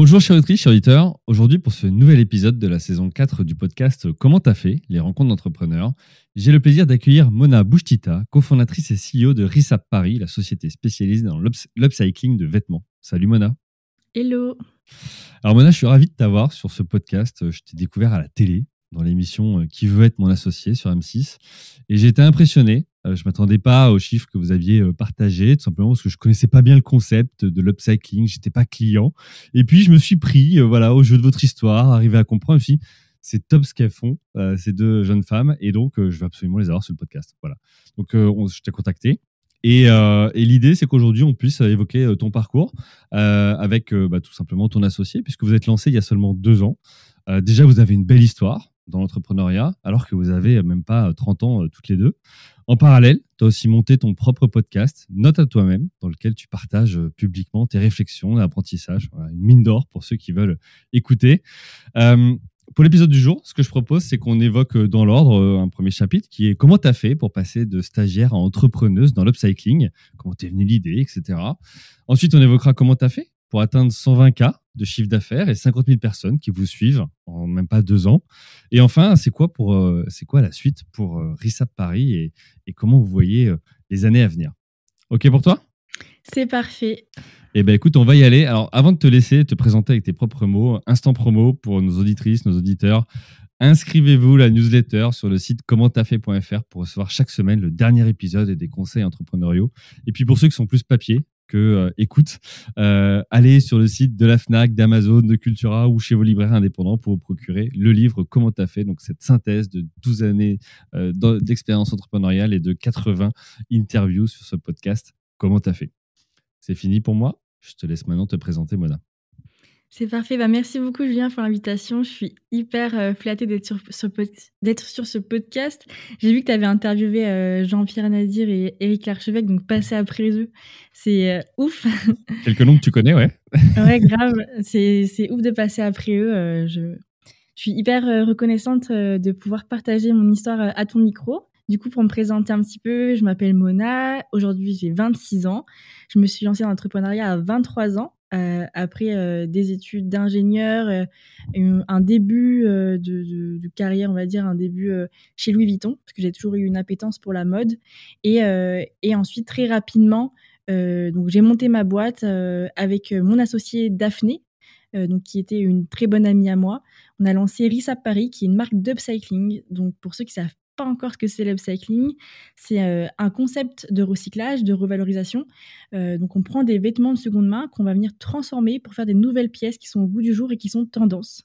Bonjour chers auditrices, chers auditeurs. Aujourd'hui pour ce nouvel épisode de la saison 4 du podcast Comment t'as fait Les rencontres d'entrepreneurs, j'ai le plaisir d'accueillir Mona Bouchtita, cofondatrice et CEO de RISAP Paris, la société spécialisée dans l'upcycling de vêtements. Salut Mona. Hello. Alors Mona, je suis ravi de t'avoir sur ce podcast. Je t'ai découvert à la télé dans l'émission euh, Qui veut être mon associé sur M6. Et j'ai été impressionné. Euh, je ne m'attendais pas aux chiffres que vous aviez euh, partagés, tout simplement parce que je ne connaissais pas bien le concept de l'upcycling, j'étais pas client. Et puis je me suis pris voilà, au jeu de votre histoire, arrivé à comprendre. Je c'est top ce qu'elles font, ces deux jeunes femmes, et donc je vais absolument les avoir sur le podcast. Voilà. Donc je t'ai contacté. Et, l'idée, c'est qu'aujourd'hui, on puisse évoquer ton parcours avec bah, tout simplement ton associé, puisque vous êtes lancé il y a seulement deux ans. déjà, vous avez une belle histoire dans l'entrepreneuriat, alors que vous avez même pas 30 ans euh, toutes les deux. En parallèle, tu as aussi monté ton propre podcast, Note à toi-même, dans lequel tu partages euh, publiquement tes réflexions, l'apprentissage. une mine d'or pour ceux qui veulent écouter. Euh, pour l'épisode du jour, ce que je propose, c'est qu'on évoque dans l'ordre un premier chapitre qui est comment tu as fait pour passer de stagiaire à entrepreneuse dans l'upcycling, comment t'es venu l'idée, etc. Ensuite, on évoquera comment tu as fait pour atteindre 120K de chiffre d'affaires et 50 000 personnes qui vous suivent en même pas deux ans. Et enfin, c'est quoi, pour, euh, c'est quoi la suite pour euh, RISAP Paris et, et, comment vous voyez euh, les années à venir? OK pour toi? C'est parfait. Eh bien, écoute, on va y aller. Alors, avant de te laisser te présenter avec tes propres mots, instant promo pour nos auditrices, nos auditeurs. Inscrivez-vous à la newsletter sur le site commenttafait.fr pour recevoir chaque semaine le dernier épisode et des conseils entrepreneuriaux. Et puis pour ceux qui sont plus papier, que euh, écoute, euh, allez sur le site de la FNAC, d'Amazon, de Cultura ou chez vos libraires indépendants pour vous procurer le livre Comment t'as fait, donc cette synthèse de 12 années euh, d'expérience entrepreneuriale et de 80 interviews sur ce podcast Comment t'as fait? C'est fini pour moi? Je te laisse maintenant te présenter, Mona. C'est parfait. Bah, merci beaucoup, Julien, pour l'invitation. Je suis hyper euh, flattée d'être sur, sur, ce podcast. J'ai vu que tu avais interviewé euh, Jean-Pierre Nadir et Éric Larchevêque, donc passer après eux, c'est euh, ouf. Quelques noms que tu connais, ouais. ouais, grave. C'est ouf de passer après eux. je, je suis hyper reconnaissante de pouvoir partager mon histoire à ton micro. Du coup, pour me présenter un petit peu, je m'appelle Mona. Aujourd'hui, j'ai 26 ans. Je me suis lancée dans l'entrepreneuriat à 23 ans. Euh, après euh, des études d'ingénieur, euh, un début de, carrière, on va dire, un début chez Louis Vuitton, parce que j'ai toujours eu une appétence pour la mode. Et, et ensuite, très rapidement, donc j'ai monté ma boîte avec mon associé Daphné, donc qui était une très bonne amie à moi. On a lancé Risap Paris, qui est une marque d'upcycling. Donc pour ceux qui savent pas encore ce que c'est l'upcycling. C'est euh, un concept de recyclage, de revalorisation. Euh, donc on prend des vêtements de seconde main qu'on va venir transformer pour faire des nouvelles pièces qui sont au goût du jour et qui sont tendance.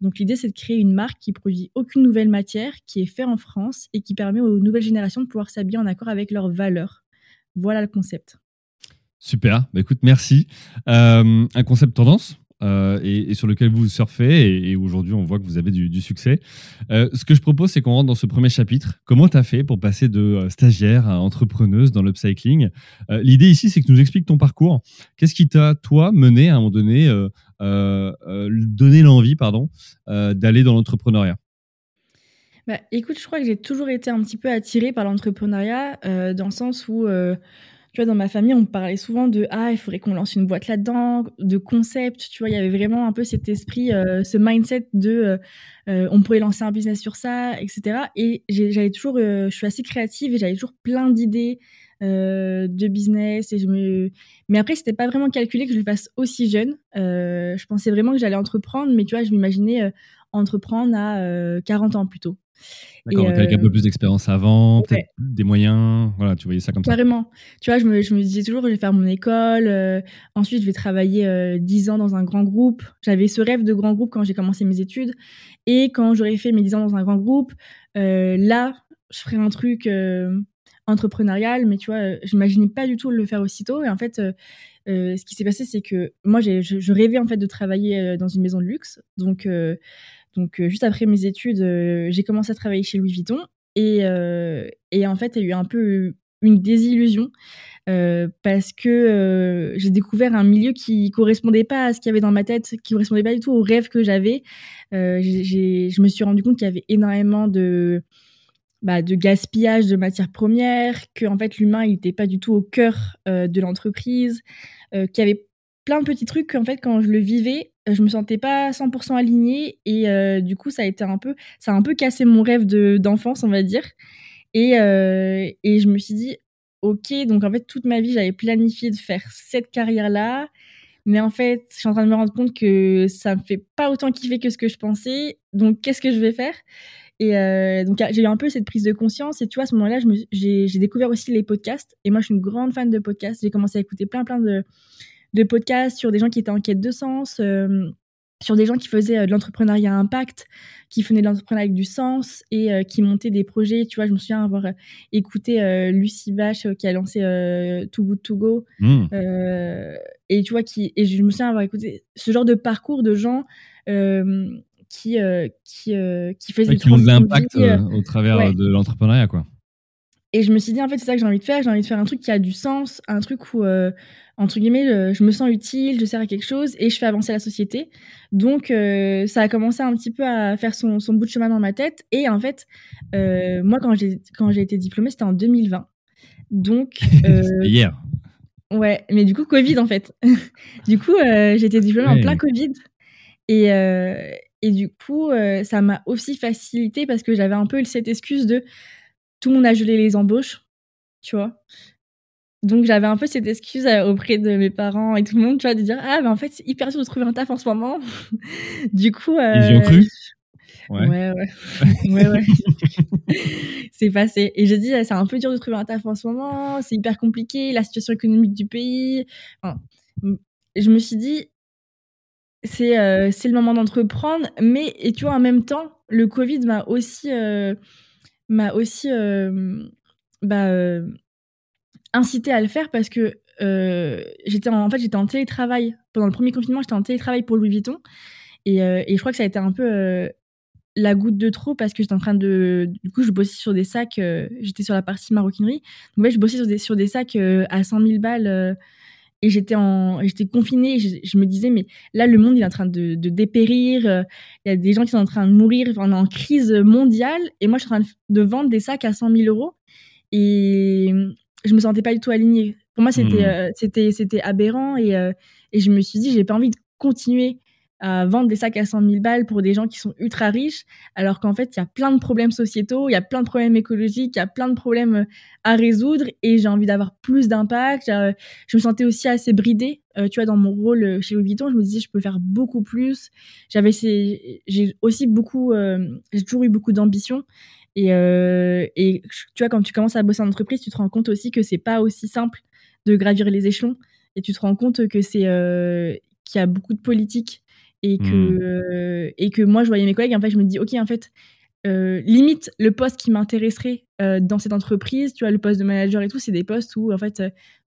Donc l'idée c'est de créer une marque qui produit aucune nouvelle matière, qui est faite en France et qui permet aux nouvelles générations de pouvoir s'habiller en accord avec leurs valeurs. Voilà le concept. Super, bah, écoute, merci. Euh, un concept tendance? Euh, et, sur lequel vous surfez. Et, aujourd'hui, on voit que vous avez du, succès. Euh, ce que je propose, c'est qu'on rentre dans ce premier chapitre. Comment tu as fait pour passer de euh, stagiaire à entrepreneuse dans l'upcycling? L'idée ici, c'est que tu nous expliques ton parcours. Qu'est-ce qui t'a, toi, mené à un moment donné, donner l'envie pardon, d'aller dans l'entrepreneuriat? Bah, écoute, je crois que j'ai toujours été un petit peu attirée par l'entrepreneuriat, dans le sens où tu vois, dans ma famille, on parlait souvent de ah, il faudrait qu'on lance une boîte là-dedans, de concept. Tu vois, il y avait vraiment un peu cet esprit, euh, ce mindset de euh, euh, on pourrait lancer un business sur ça, etc. Et j'avais toujours, je suis assez créative et j'avais toujours plein d'idées de business. Et je me... Mais après, c'était pas vraiment calculé que je le fasse aussi jeune. je pensais vraiment que j'allais entreprendre, mais tu vois, je m'imaginais entreprendre à 40 ans plutôt. D'accord, avec un peu plus d'expérience avant, peut-être des moyens, voilà, tu voyais ça comme ça. Carrément. Tu vois, je me, je me, disais toujours, je vais faire mon école, ensuite je vais travailler 10 ans dans un grand groupe. J'avais ce rêve de grand groupe quand j'ai commencé mes études. Et quand j'aurais fait mes 10 ans dans un grand groupe, là, je ferais un truc entrepreneurial, mais tu vois, je n'imaginais pas du tout le faire aussitôt. Et en fait, ce qui s'est passé, c'est que moi, je, je, rêvais en fait de travailler dans une maison de luxe. Donc, donc juste après mes études, j'ai commencé à travailler chez Louis Vuitton. Et, et en fait, il y a eu un peu une désillusion parce que j'ai découvert un milieu qui correspondait pas à ce qu'il y avait dans ma tête, qui correspondait pas du tout aux rêves que j'avais. je me suis rendu compte qu'il y avait énormément de bah, de gaspillage de matières premières, que en fait l'humain n'était pas du tout au cœur euh, de l'entreprise, euh, qu'il y avait plein de petits trucs qu'en fait quand je le vivais, je me sentais pas 100% alignée et euh, du coup ça a été un peu ça a un peu cassé mon rêve de d'enfance on va dire et et je me suis dit ok donc en fait toute ma vie j'avais planifié de faire cette carrière là mais en fait je suis en train de me rendre compte que ça me fait pas autant kiffer que ce que je pensais donc qu'est-ce que je vais faire? Et euh, donc, j'ai eu un peu cette prise de conscience. Et tu vois, à ce moment-là, j'ai découvert aussi les podcasts. Et moi, je suis une grande fan de podcasts. J'ai commencé à écouter plein, plein de, de podcasts sur des gens qui étaient en quête de sens, euh, sur des gens qui faisaient euh, de l'entrepreneuriat impact, qui faisaient de l'entrepreneuriat avec du sens et qui montaient des projets. Tu vois, je me souviens avoir écouté Lucie Vache qui a lancé Too Good To Go. Mmh. et tu vois, qui, et je me souviens avoir écouté ce genre de parcours de gens qui, euh, qui, euh, qui faisait qui ont de l'impact euh, au travers de l'entrepreneuriat, quoi. Et je me suis dit, en fait, c'est ça que j'ai envie de faire. J'ai envie de faire un truc qui a du sens, un truc où, entre guillemets, je, me sens utile, je sers à quelque chose et je fais avancer la société. Donc, ça a commencé un petit peu à faire son, son, bout de chemin dans ma tête. Et en fait, moi, quand j'ai, quand j'ai été diplômée, c'était en 2020. Donc. hier. Ouais, mais du coup, Covid, en fait. du coup, j'ai été diplômée en plein Covid. Et, et du coup, euh, ça m'a aussi facilité parce que j'avais un peu cette excuse de tout le monde a gelé les embauches, tu vois. Donc j'avais un peu cette excuse euh, auprès de mes parents et tout le monde, tu vois, de dire ah mais en fait c'est hyper dur de trouver un taf en ce moment. du coup. Euh, Ils y ont cru? Ouais ouais ouais. ouais, c'est passé. Et j'ai dit c'est un peu dur de trouver un taf en ce moment, c'est hyper compliqué, la situation économique du pays. Enfin, je me suis dit c'est euh, c'est le moment d'entreprendre. Mais, et tu vois, en même temps, le Covid m'a aussi, euh, m'a aussi bah, incité à le faire parce que j'étais en, fait, j'étais en télétravail. Pendant le premier confinement, j'étais en télétravail pour Louis Vuitton. Et, et je crois que ça a été un peu la goutte de trop parce que j'étais en train de. Du coup, je bossais sur des sacs. j'étais sur la partie maroquinerie. Donc, ouais, je bossais sur des, sur des sacs à 100 000 balles et j'étais en j'étais confinée je, me disais mais là le monde il est en train de, dépérir euh, il y a des gens qui sont en train de mourir on est en crise mondiale et moi je suis en train de, vendre des sacs à 100 000 euros et je me sentais pas du tout alignée pour moi c'était mmh. euh, c'était c'était aberrant et, euh, et je me suis dit j'ai pas envie de continuer à vendre des sacs à 100 000 balles pour des gens qui sont ultra riches, alors qu'en fait, il y a plein de problèmes sociétaux, il y a plein de problèmes écologiques, il y a plein de problèmes euh, à résoudre et j'ai envie d'avoir plus d'impact. Euh, je me sentais aussi assez bridée, euh, tu vois, dans mon rôle chez Louis Vuitton, je me disais, je peux faire beaucoup plus. J'avais j'ai aussi beaucoup, j'ai toujours eu beaucoup d'ambition. Et, tu vois, quand tu commences à bosser en entreprise, tu te rends compte aussi que c'est pas aussi simple de gravir les échelons. Et tu te rends compte que c'est qu'il y a beaucoup de politique et que, mmh. euh, et que moi, je voyais mes collègues, en fait, je me dis, OK, en fait, euh, limite, le poste qui m'intéresserait euh, dans cette entreprise, tu vois, le poste de manager et tout, c'est des postes où, en fait,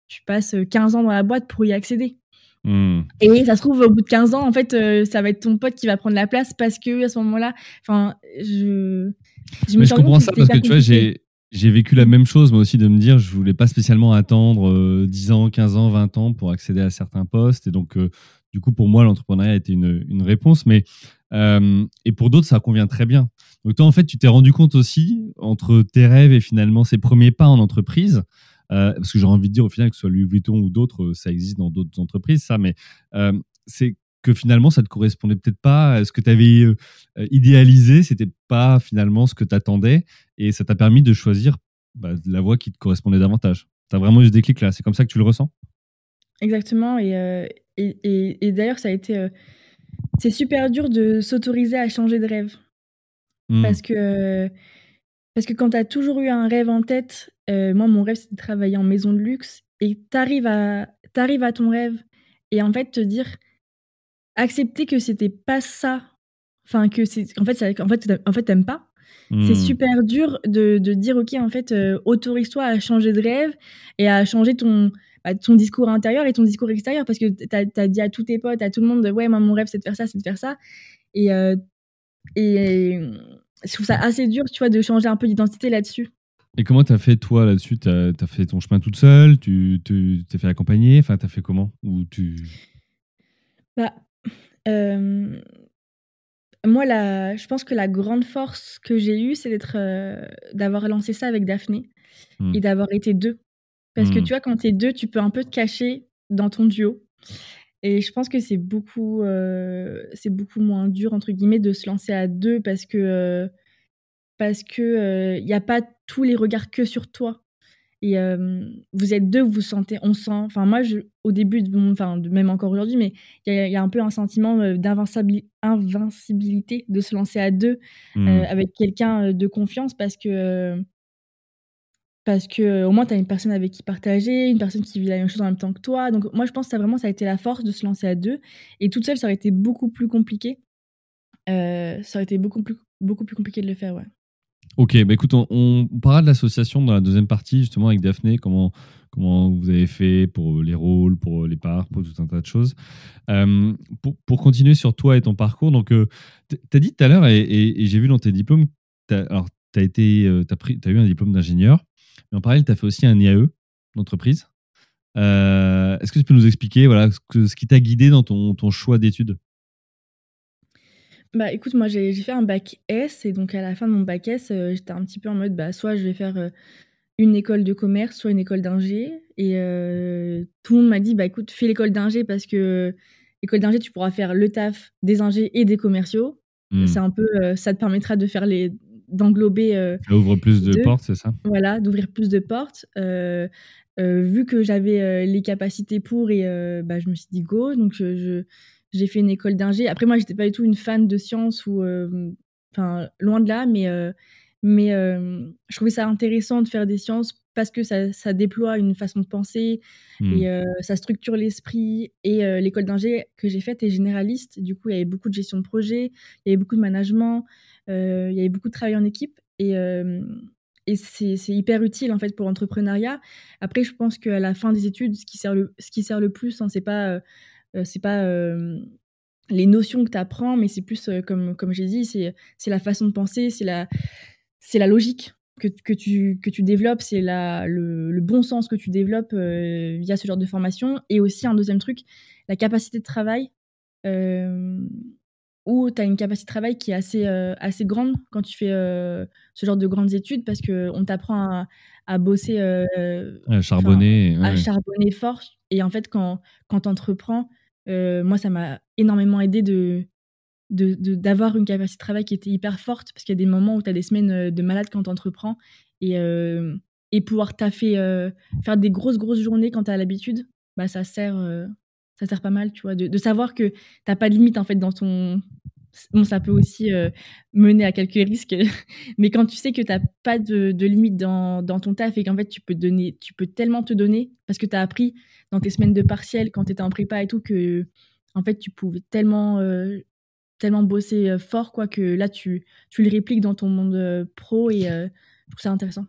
tu passes 15 ans dans la boîte pour y accéder. Mmh. Et ça se trouve, au bout de 15 ans, en fait, ça va être ton pote qui va prendre la place parce que à ce moment-là, enfin, je. Je, me je comprends ça parce que tu vois, j'ai. J'ai vécu la même chose, moi aussi, de me dire, je voulais pas spécialement attendre 10 ans, 15 ans, 20 ans pour accéder à certains postes. Et donc, du coup, pour moi, l'entrepreneuriat a été une, une réponse. Mais, euh, et pour d'autres, ça convient très bien. Donc, toi, en fait, tu t'es rendu compte aussi, entre tes rêves et finalement ces premiers pas en entreprise, euh, parce que j'ai envie de dire, au final, que ce soit Louis Vuitton ou d'autres, ça existe dans d'autres entreprises, ça, mais euh, c'est que finalement, ça te correspondait peut-être pas à ce que tu avais idéalisé, c'était pas finalement ce que tu attendais, et ça t'a permis de choisir bah, la voie qui te correspondait davantage? Tu as vraiment eu ce déclic là, c'est comme ça que tu le ressens? Exactement, et, et, et, d'ailleurs, ça a été. Euh, c'est super dur de s'autoriser à changer de rêve. Mmh. Parce que, parce que quand tu as toujours eu un rêve en tête, euh, moi, mon rêve, c'était de travailler en maison de luxe et tu arrives à, t'arrives à ton rêve et en fait, te dire, accepter que c'était pas ça, enfin, que c'est, en fait, ça- en fait, en fait, t'aimes pas. C'est Mmh. super dur de, de dire, OK, en fait, euh, autorise-toi à changer de rêve et à changer ton, bah, ton discours intérieur et ton discours extérieur parce que tu as, dit à tous tes potes, à tout le monde, ouais, moi, mon rêve, c'est de faire ça, c'est de faire ça. Et, euh, et je trouve ça assez dur, tu vois, de changer un peu d'identité là-dessus. Et comment t'as fait toi là-dessus? T'as as fait ton chemin toute seule? Tu t'es fait accompagner? Enfin, t'as fait comment? Ou tu bah, euh, moi, la, je pense que la grande force que j'ai eue, c'est d'être, euh, d'avoir lancé ça avec Daphné Hmm. et d'avoir été deux. Parce que Hmm. tu vois, quand t'es deux, tu peux un peu te cacher dans ton duo. Et je pense que c'est beaucoup, euh, c'est beaucoup moins dur entre guillemets de se lancer à deux parce que euh, parce que il n'y a pas tous les regards que sur toi. Et euh, vous êtes deux, vous sentez, on sent. Enfin, moi, je, au début, enfin, même encore aujourd'hui, mais il y, a- il y a un peu un sentiment euh, d'invincibil- invincibilité de se lancer à deux euh, avec quelqu'un euh, de confiance parce que euh, parce que euh, au moins tu as une personne avec qui partager, une personne qui vit la même chose en même temps que toi. Donc moi je pense que ça vraiment ça a été la force de se lancer à deux et toute seule ça aurait été beaucoup plus compliqué. Euh, ça aurait été beaucoup plus beaucoup plus compliqué de le faire ouais. Ok, bah écoute, on, parlera de l'association dans la deuxième partie, justement, avec Daphné, comment, comment vous avez fait pour les rôles, pour les parts, pour tout un tas de choses. Euh, pour, pour continuer sur toi et ton parcours, donc, euh, tu as dit tout à l'heure, et, j'ai vu dans tes diplômes, alors, tu as, pris, t'as eu un diplôme d'ingénieur, mais en parallèle, tu as fait aussi un IAE d'entreprise. Euh, Est-ce que tu peux nous expliquer voilà, ce, que- ce qui t'a guidé dans ton, ton choix d'études? Bah écoute, moi j'ai fait un bac S et donc à la fin de mon bac S, euh, j'étais un petit peu en mode bah soit je vais faire euh, une école de commerce, soit une école d'ingé. Et tout le monde m'a dit bah écoute, fais l'école d'ingé parce que l'école d'ingé, tu pourras faire le taf des ingés et des commerciaux. Hmm. C'est un peu, ça te permettra de faire les, d'englober euh, Ça ouvre plus de portes, c'est ça? Voilà, d'ouvrir plus de portes. Euh, euh, vu que j'avais les capacités pour, et bah, je me suis dit go. Donc, je, je- j'ai fait une école d'ingé. Après, moi, j'étais pas du tout une fan de sciences ou, enfin, loin de là, mais, mais je trouvais ça intéressant de faire des sciences parce que ça, ça déploie une façon de penser Hmm. et ça structure l'esprit. Et l'école d'ingé que j'ai faite est généraliste. Du coup, il y avait beaucoup de gestion de projet, il y avait beaucoup de management, il y avait beaucoup de travail en équipe. Et, euh, c'est hyper utile en fait pour l'entrepreneuriat. Après, je pense qu'à la fin des études, ce qui sert le, ce qui sert le plus, hein, c'est pas, euh, euh, c'est pas euh, les notions que tu apprends, mais c'est plus, euh, comme, comme j'ai dit, c'est la façon de penser, c'est la, la logique que, que, tu, que tu développes, c'est le, le bon sens que tu développes euh, via ce genre de formation. Et aussi, un deuxième truc, la capacité de travail. Euh, où tu as une capacité de travail qui est assez, euh, assez grande quand tu fais euh, ce genre de grandes études parce qu'on t'apprend à, à bosser, euh, Ouais, charbonner. à charbonner fort. Et en fait, quand, quand tu entreprends, moi, ça m'a énormément aidé de d'avoir une capacité de travail qui était hyper forte parce qu'il y a des moments où tu as des semaines de malade quand tu entreprends et, et pouvoir taffer, faire des grosses, grosses journées quand tu as l'habitude, bah, ça, sert, ça sert pas mal, tu vois, de, savoir que tu pas de limite en fait dans ton. Bon, ça peut aussi euh, mener à quelques risques, mais quand tu sais que tu pas de, de limite dans, dans ton taf et qu'en fait tu peux, donner, tu peux tellement te donner parce que tu as appris dans tes semaines de partiel quand tu étais en prépa et tout que en fait tu pouvais tellement euh, tellement bosser euh, fort quoi que là tu, tu le répliques dans ton monde pro et je trouve ça intéressant.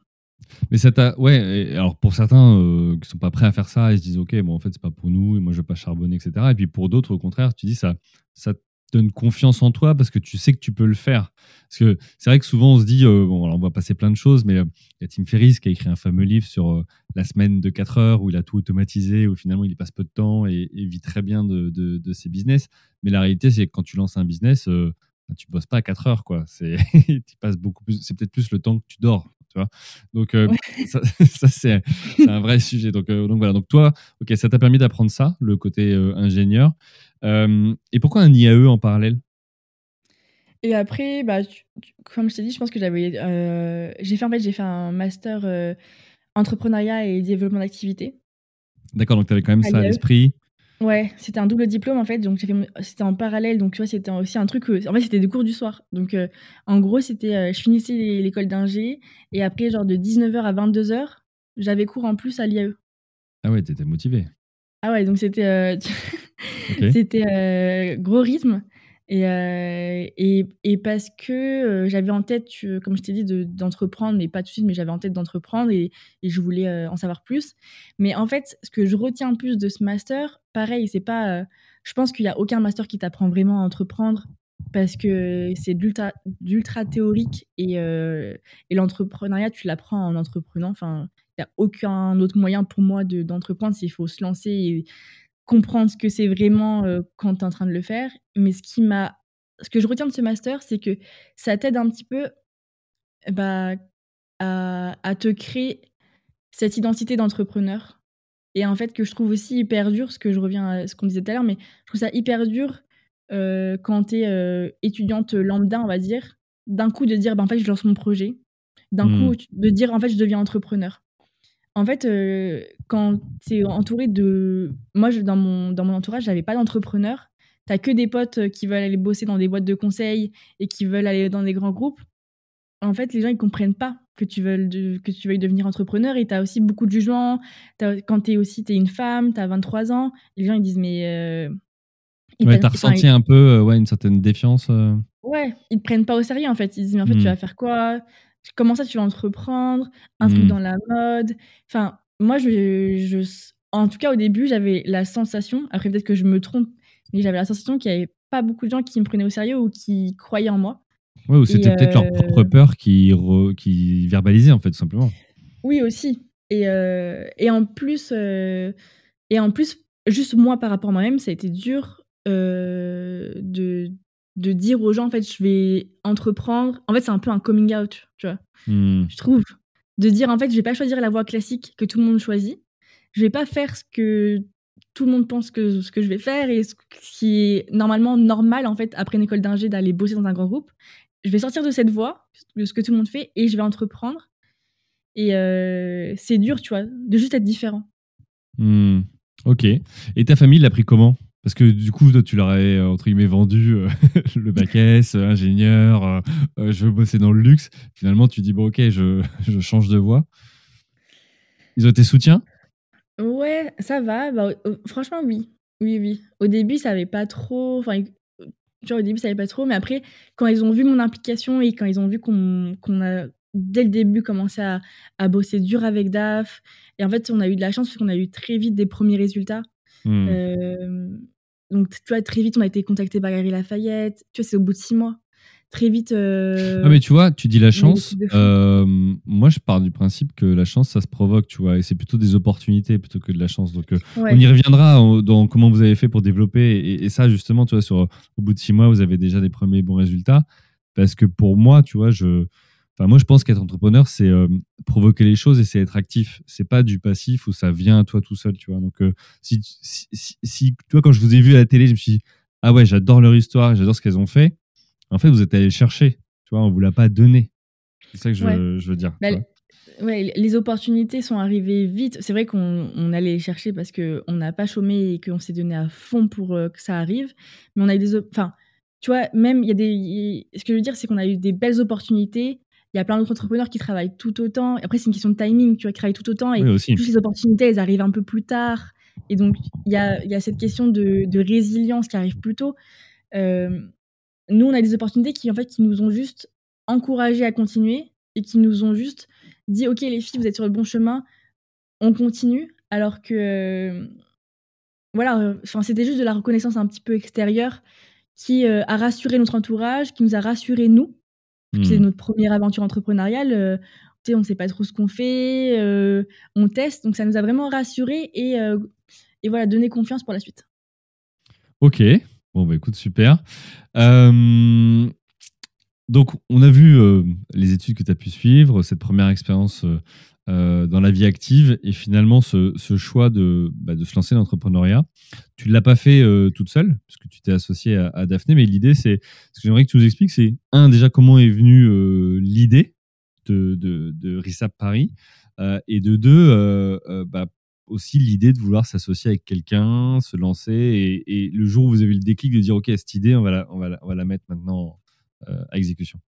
Mais ça t'a. Ouais, alors pour certains euh, qui sont pas prêts à faire ça, ils se disent, OK, bon, en fait, c'est pas pour nous, et moi, je veux pas charbonner, etc. Et puis pour d'autres, au contraire, tu dis, ça, ça te donne confiance en toi parce que tu sais que tu peux le faire. Parce que c'est vrai que souvent, on se dit, euh, bon, alors on va passer plein de choses, mais euh, il y a Tim Ferriss qui a écrit un fameux livre sur euh, la semaine de 4 heures où il a tout automatisé, où finalement, il passe peu de temps et, vit très bien de, de, ses business. Mais la réalité, c'est que quand tu lances un business, euh, tu bosses pas à 4 heures, quoi. C'est peut-être plus le temps que tu dors, tu vois. Donc, euh, ça, ça, c'est, un vrai sujet. Donc, euh, donc voilà. Donc toi, ok, ça t'a permis d'apprendre ça, le côté euh, ingénieur. Et pourquoi un IAE en parallèle? Et après, bah, tu- tu- comme je t'ai dit, je pense que j'avais, j'ai fait en fait, j'ai fait un master entrepreneuriat et développement d'activité. D'accord, donc tu avais quand même À ça à l'IAE. l'esprit. Ouais, c'était un double diplôme en fait, donc j'ai fait c'était en parallèle, donc tu vois, c'était aussi un truc, en fait, c'était des cours du soir. Donc en gros, c'était, je finissais l'école d'ingé et après genre de 19h à 22h, j'avais cours en plus à l'IAE. Ah ouais, t'étais motivé. Ah ouais, donc c'était c'était gros rythme et, et, et, parce que j'avais en tête, comme je t'ai dit, d'entreprendre, mais pas tout de suite, mais j'avais en tête d'entreprendre et, et, je voulais en savoir plus. Mais en fait, ce que je retiens plus de ce master, pareil, c'est pas. je pense qu'il n'y a aucun master qui t'apprend vraiment à entreprendre parce que c'est d'ultra théorique et, et l'entrepreneuriat, tu l'apprends en entreprenant. Enfin, il n'y a aucun autre moyen pour moi d'entreprendre s'il faut se lancer et comprendre ce que c'est vraiment quand tu es en train de le faire. Mais ce, qui m'a, ce que je retiens de ce master, c'est que ça t'aide un petit peu bah, à, à, te créer cette identité d'entrepreneur. Et en fait, que je trouve aussi hyper dur, ce que je reviens à ce qu'on disait tout à l'heure, mais je trouve ça hyper dur quand tu es étudiante lambda, on va dire, d'un coup de dire, bah, en fait, je lance mon projet. D'un coup, mmh. de dire, en fait, je deviens entrepreneur. En fait, quand tu es entouré de. Moi, je, dans, mon, dans mon entourage, j'avais pas d'entrepreneur. T'as que des potes qui veulent aller bosser dans des boîtes de conseil et qui veulent aller dans des grands groupes. En fait, les gens, ils comprennent pas que tu veuilles, que tu veuilles devenir entrepreneur et tu as aussi beaucoup de jugements. quand tu es aussi es une femme, tu as 23 ans, les gens, ils disent, mais. ouais, t'as ressenti un peu ouais, une certaine défiance. Ouais, ils te prennent pas au sérieux en fait. Ils disent, mais en fait, tu mmh. vas faire quoi? Comment ça, tu vas entreprendre? Un truc mmh. dans la mode? Enfin, moi, je, je, en tout cas, au début, j'avais la sensation, après peut-être que je me trompe, mais j'avais la sensation qu'il n'y avait pas beaucoup de gens qui me prenaient au sérieux ou qui croyaient en moi. Ouais, ou c'était peut-être leur propre peur qui, qui verbalisait, en fait, tout simplement. Oui, aussi. Et, euh, et en plus, euh, et en plus, juste moi par rapport à moi-même, ça a été dur euh, de, de dire aux gens, en fait, je vais entreprendre. En fait, c'est un peu un coming out, tu vois. Mmh. Je trouve. De dire, en fait, je vais pas choisir la voie classique que tout le monde choisit. Je vais pas faire ce que tout le monde pense que ce que je vais faire et ce qui est normalement normal, en fait, après une école d'ingé, d'aller bosser dans un grand groupe. Je vais sortir de cette voie, de ce que tout le monde fait, et je vais entreprendre. Et euh, c'est dur, tu vois, de juste être différent. Mmh. Ok. Et ta famille l'a pris comment? Parce que du coup, toi, tu leur as, entre guillemets, vendu euh, le bac S, euh, ingénieur, euh, je veux bosser dans le luxe. Finalement, tu dis, bon, ok, je, je change de voie. Ils ont été soutiens? Ouais, ça va. Bah, franchement, oui. Oui, oui. Au début, ça n'avait pas trop. Enfin, genre, au début, ça n'avait pas trop. Mais après, quand ils ont vu mon implication et quand ils ont vu qu'on a, dès le début, commencé à, à, bosser dur avec DAF, et en fait, on a eu de la chance parce qu'on a eu très vite des premiers résultats. Mmh. donc, tu vois, très vite, on a été contacté par Gary Lafayette. Tu vois, c'est au bout de six mois. Très vite. ah, mais tu vois, tu dis la chance. moi, je pars du principe que la chance, ça se provoque, tu vois, et c'est plutôt des opportunités plutôt que de la chance. Donc, on y reviendra dans comment vous avez fait pour développer. Et, ça, justement, tu vois, sur, au bout de six mois, vous avez déjà des premiers bons résultats. Parce que pour moi, tu vois, je Enfin, moi, je pense qu'être entrepreneur, c'est euh, provoquer les choses et c'est être actif. C'est pas du passif où ça vient à toi tout seul, tu vois. Donc, euh, si, si, si, toi, quand je vous ai vu à la télé, je me suis dit, ah ouais, j'adore leur histoire, j'adore ce qu'elles ont fait. En fait, vous êtes allé le chercher, tu vois, on vous l'a pas donné. C'est ça que je, veux dire. Bah, ouais, les opportunités sont arrivées vite. C'est vrai qu'on allait les chercher parce qu'on n'a pas chômé et qu'on s'est donné à fond pour euh, que ça arrive. Mais on a eu des. Enfin, tu vois, même, il y a des. Ce que je veux dire, c'est qu'on a eu des belles opportunités il y a plein d'autres entrepreneurs qui travaillent tout autant. Après, c'est une question de timing, tu vois, qui travaillent tout autant. Et toutes les opportunités, elles arrivent un peu plus tard. Et donc, il y a, y a, cette question de, de, résilience qui arrive plus tôt. Euh, nous, on a des opportunités qui, en fait, qui nous ont juste encouragés à continuer et qui nous ont juste dit Ok, les filles, vous êtes sur le bon chemin, on continue. Alors que, euh, voilà, euh, enfin, c'était juste de la reconnaissance un petit peu extérieure qui a rassuré notre entourage, qui nous a rassuré nous c'est mmh. notre première aventure entrepreneuriale. Euh, on ne sait pas trop ce qu'on fait, euh, on teste. Donc, ça nous a vraiment rassurés et, euh, et voilà, donné confiance pour la suite. Ok, bon, bah écoute, super. donc, on a vu les études que tu as pu suivre, cette première expérience euh, dans la vie active et finalement ce, choix de, bah, de, se lancer dans l'entrepreneuriat. Tu ne l'as pas fait euh, toute seule, parce que tu t'es associé à, Daphné, mais l'idée, c'est ce que j'aimerais que tu nous expliques, c'est un, déjà comment est venue euh, l'idée de, de, de RISAP Paris, et de deux, bah, aussi l'idée de vouloir s'associer avec quelqu'un, se lancer, et, le jour où vous avez le déclic de dire, OK, cette idée, on va la, on va on va la mettre maintenant à exécution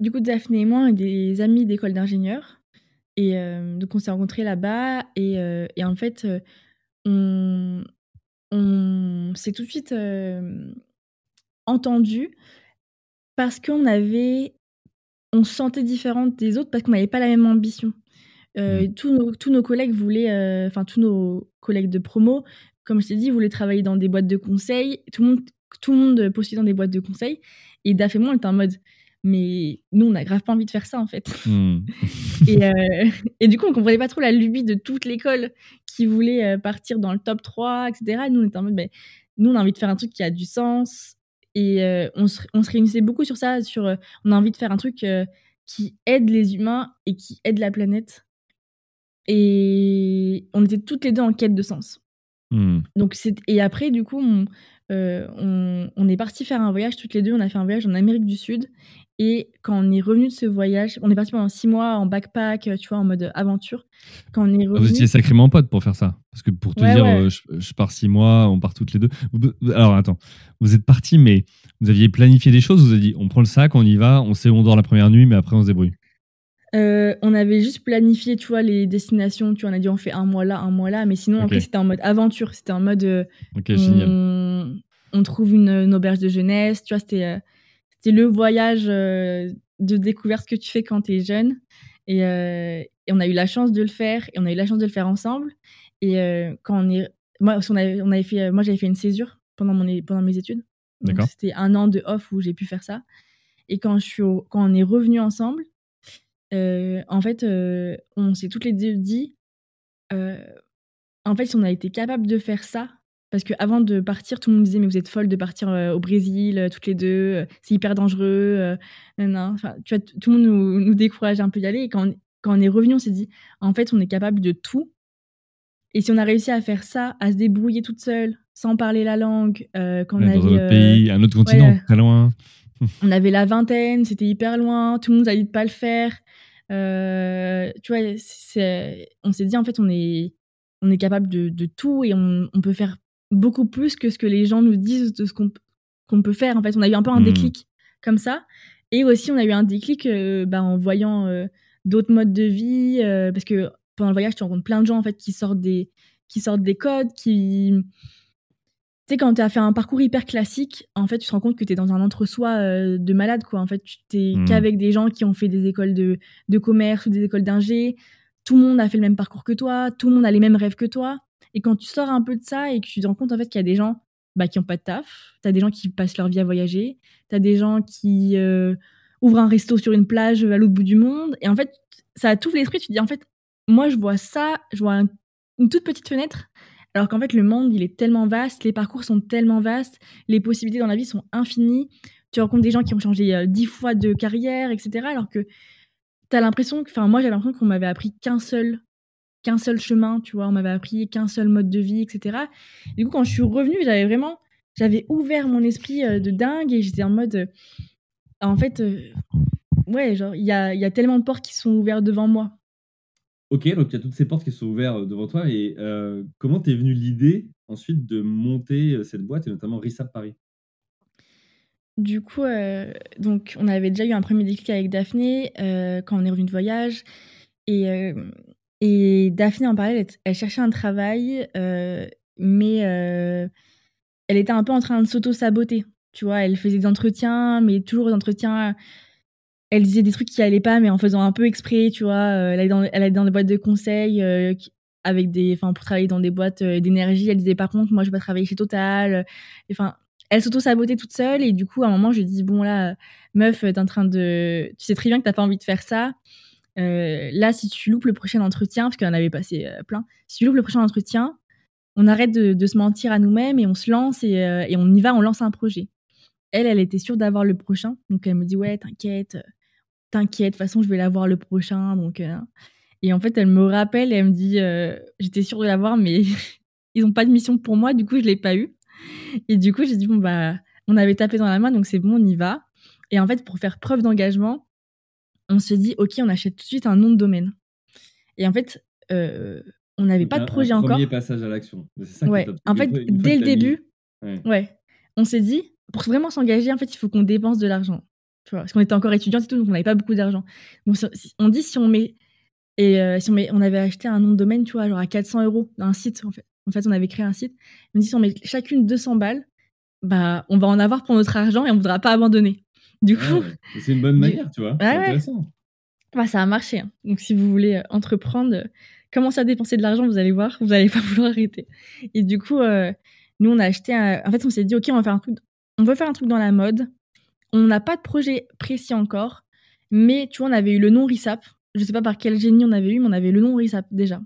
Du coup, Daphné et moi, on est des amis d'école d'ingénieurs. Et donc, on s'est rencontrés là-bas. Et, et, en fait, on, on s'est tout de suite entendu parce qu'on avait. On se sentait différente des autres parce qu'on n'avait pas la même ambition. Mmh. tous, nos, tous nos collègues voulaient. Enfin, tous nos collègues de promo, comme je t'ai dit, voulaient travailler dans des boîtes de conseil. Tout le monde, tout le monde postulait dans des boîtes de conseil. Et Daf et moi, on était en mode mais nous, on n'a grave pas envie de faire ça, en fait. Hmm. Euh, et, du coup, on comprenait pas trop la lubie de toute l'école qui voulait euh, partir dans le top 3, etc. Et nous, on était en mode, ben, nous, on a envie de faire un truc qui a du sens. Et euh, on, se, on, se, réunissait beaucoup sur ça, sur on a envie de faire un truc qui aide les humains et qui aide la planète. Et on était toutes les deux en quête de sens. Hmm. Donc et après, du coup, on, on, on, est parti faire un voyage toutes les deux. On a fait un voyage en Amérique du Sud et quand on est revenu de ce voyage, on est parti pendant six mois en backpack, tu vois, en mode aventure. Quand on est revenu... Vous étiez sacrément potes pour faire ça. Parce que pour te dire, euh, je, pars six mois, on part toutes les deux. Alors attends, vous êtes partis, mais vous aviez planifié des choses. Vous avez dit, on prend le sac, on y va, on sait où on dort la première nuit, mais après on se débrouille. Euh, on avait juste planifié, tu vois, les destinations. Tu vois, on a dit on fait un mois là, un mois là, mais sinon, okay. c'était en mode aventure. C'était en mode. Euh. On, trouve une, auberge de jeunesse. Tu vois, c'était c'est le voyage euh, de découverte que tu fais quand tu es jeune. Euh, et, on a eu la chance de le faire, et on a eu la chance de le faire ensemble. Et euh, quand on est. Moi, on avait, on avait fait, moi j'avais fait une césure pendant, mon, pendant mes études. C'était un an de off où j'ai pu faire ça. Et quand, je suis quand on est revenu ensemble, en fait, on s'est toutes les deux dit en fait, si on a été capable de faire ça, parce qu'avant de partir, tout le monde disait Mais vous êtes folle de partir euh, au Brésil, euh, toutes les deux, euh, c'est hyper dangereux. non, Enfin, tu vois, tout le monde nous, nous décourage un peu d'y aller. Et quand on, quand on est revenu, on s'est dit En fait, on est capable de tout. Et si on a réussi à faire ça, à se débrouiller toute seule, sans parler la langue, quand on avait, dans un autre pays, un autre continent, très loin. On avait la vingtaine, c'était hyper loin, tout le nous a dit de pas le faire. tu vois, on s'est dit en fait, on est, on est capable de, de tout et on, on, peut faire beaucoup plus que ce que les gens nous disent de ce qu'on peut faire. En fait, on a eu un peu un hmm. déclic comme ça. Et aussi, on a eu un déclic euh, bah, en voyant euh, d'autres modes de vie. Euh, parce que pendant le voyage, tu rencontres plein de gens en fait, qui, sortent des, qui sortent des codes, qui. Sais, quand tu as fait un parcours hyper classique, en fait, tu te rends compte que tu es dans un entre-soi de malade, quoi. En fait, tu t'es hmm. qu'avec des gens qui ont fait des écoles de, de commerce ou des écoles d'ingé. Tout le monde a fait le même parcours que toi, tout le monde a les mêmes rêves que toi. Et quand tu sors un peu de ça et que tu te rends compte en fait qu'il y a des gens bah, qui n'ont pas de taf, tu as des gens qui passent leur vie à voyager, tu as des gens qui euh, ouvrent un resto sur une plage à l'autre bout du monde. Et en fait, ça t'ouvre l'esprit, tu te dis en fait, moi je vois ça, je vois une toute petite fenêtre, alors qu'en fait le monde il est tellement vaste, les parcours sont tellement vastes, les possibilités dans la vie sont infinies. Tu rencontres des gens qui ont changé euh, dix fois de carrière, etc. Alors que tu as l'impression, enfin moi j'ai l'impression qu'on m'avait appris qu'un seul qu'un seul chemin, tu vois, on m'avait appris qu'un seul mode de vie, etc. du coup, quand je suis revenue, j'avais vraiment, j'avais ouvert mon esprit euh, de dingue et j'étais en mode, euh, en fait, ouais, genre, il y a, y a, tellement de portes qui sont ouvertes devant moi. Ok, donc il y a toutes ces portes qui sont ouvertes devant toi. Et comment t'es venue l'idée ensuite de monter cette boîte et notamment Rissap Paris? Du coup, donc on avait déjà eu un premier déclic avec Daphné quand on est revenu de voyage. Et Daphné, en parallèle, elle, cherchait un travail, euh, mais euh, elle était un peu en train de s'auto-saboter. Tu vois, elle faisait des entretiens, mais toujours des entretiens. Elle disait des trucs qui allaient pas, mais en faisant un peu exprès, tu vois. Euh, elle allait dans, des boîtes de conseil avec des, enfin, pour travailler dans des boîtes d'énergie. Elle disait par contre, moi, je vais pas travailler chez Total. Enfin, elle s'auto-sabotait toute seule. Et du coup, à un moment, je dis, bon, là, meuf, t'es en train de. Tu sais très bien que t'as pas envie de faire ça. Euh, là, si tu loupes le prochain entretien, parce qu'elle en avait passé euh, plein, si tu loupes le prochain entretien, on arrête de, se mentir à nous-mêmes et on se lance euh, et, on y va, on lance un projet. Elle, elle était sûre d'avoir le prochain, donc elle me dit ouais, t'inquiète, t'inquiète, de toute façon je vais l'avoir le prochain, donc. et en fait, elle me rappelle et elle me dit j'étais sûre de l'avoir, mais ils n'ont pas de mission pour moi, du coup je l'ai pas eu. Et du coup j'ai dit bon bah on avait tapé dans la main, donc c'est bon, on y va. Et en fait, pour faire preuve d'engagement, on se dit, OK, on achète tout de suite un nom de domaine. Et en fait, euh, on n'avait pas de projet encore. Premier passage à l'action. Ouais. En fait, dès le début, ouais. on s'est dit, pour vraiment s'engager, en fait, il faut qu'on dépense de l'argent. Tu vois, parce qu'on était encore étudiante et tout, donc on n'avait pas beaucoup d'argent. on dit si on met et euh, si on, met, on avait acheté un nom de domaine, tu vois, genre à 400 euros d'un site, en fait. En fait, on avait créé un site. On dit si on met chacune 200 balles, bah, on va en avoir pour notre argent et on ne voudra pas abandonner. Du coup. c'est une bonne manière, tu vois. intéressant. Bah, ça a marché. Hein. Donc, si vous voulez euh, entreprendre, euh, commencer à dépenser de l'argent, vous allez voir, vous n'allez pas vouloir arrêter. Et du coup, nous, on a acheté. En fait, on s'est dit, OK, on va faire un truc. On veut faire un truc dans la mode. On n'a pas de projet précis encore. Mais tu vois, on avait eu le nom RISAP je sais pas par quel génie on avait eu, mais on avait le nom RISAP déjà.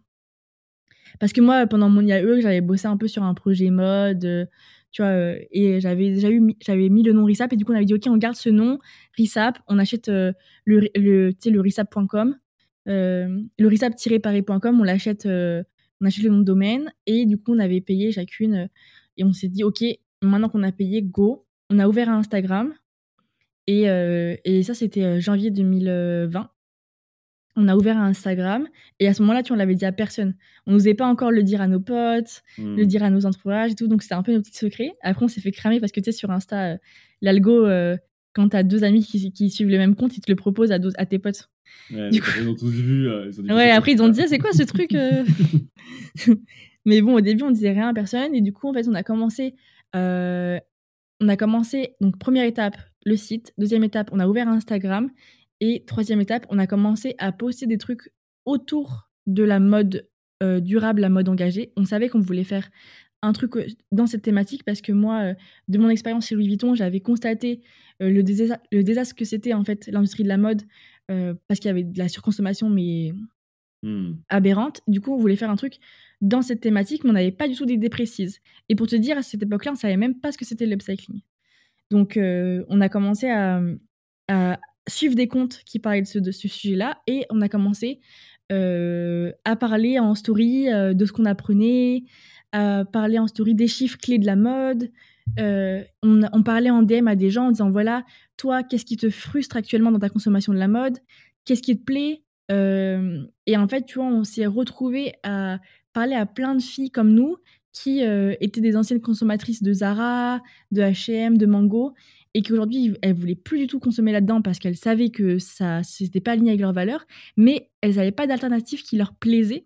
Parce que moi, pendant mon IAE, j'avais bossé un peu sur un projet mode, euh, tu vois, euh, et j'avais déjà eu, j'avais mis le nom RISAP, et du coup, on avait dit, OK, on garde ce nom, RISAP, on achète euh, le, le, le RISAP.com, le RISAP-paris.com, on l'achète, on achète le nom de domaine, et du coup, on avait payé chacune, et on s'est dit, OK, maintenant qu'on a payé, go, on a ouvert un Instagram, et, et ça, c'était janvier 2020 on a ouvert un Instagram et à ce moment-là, tu on l'avait dit à personne. On n'osait pas encore le dire à nos potes, le hmm. dire à nos entourages et tout, donc c'était un peu nos petits secrets. Après, on s'est fait cramer parce que tu sais, sur Insta, euh, l'algo, euh, quand tu as deux amis qui, suivent le même compte, ils te le proposent à, à tes potes. Ouais, du coup... Ils ont tous vu. Euh, ouais, après, ils ont dit, ah, c'est quoi ce truc Mais bon, au début, on disait rien à personne et du coup, en fait, on a commencé. On a commencé, donc première étape, le site. Deuxième étape, on a ouvert Instagram. Et troisième étape, on a commencé à poster des trucs autour de la mode euh, durable, la mode engagée. On savait qu'on voulait faire un truc euh, dans cette thématique parce que moi, euh, de mon expérience chez Louis Vuitton, j'avais constaté le, désastre que c'était en fait l'industrie de la mode parce qu'il y avait de la surconsommation mais mmh. aberrante. Du coup, on voulait faire un truc dans cette thématique, mais on n'avait pas du tout d'idées précises. Et pour te dire, à cette époque-là, on savait même pas ce que c'était l'upcycling. Donc, on a commencé à, suivre des comptes qui parlaient de ce, sujet-là et on a commencé euh, à parler en story euh, de ce qu'on apprenait, à parler en story des chiffres clés de la mode. Euh, on, on, parlait en DM à des gens en disant voilà, toi, qu'est-ce qui te frustre actuellement dans ta consommation de la mode? Qu'est-ce qui te plaît? Et en fait, tu vois, on s'est retrouvé à parler à plein de filles comme nous qui étaient des anciennes consommatrices de Zara, de H&M, de Mango et qu'aujourd'hui, elles voulaient plus du tout consommer là-dedans parce qu'elles savaient que ça n'était pas aligné avec leurs valeurs, mais elles n'avaient pas d'alternative qui leur plaisait,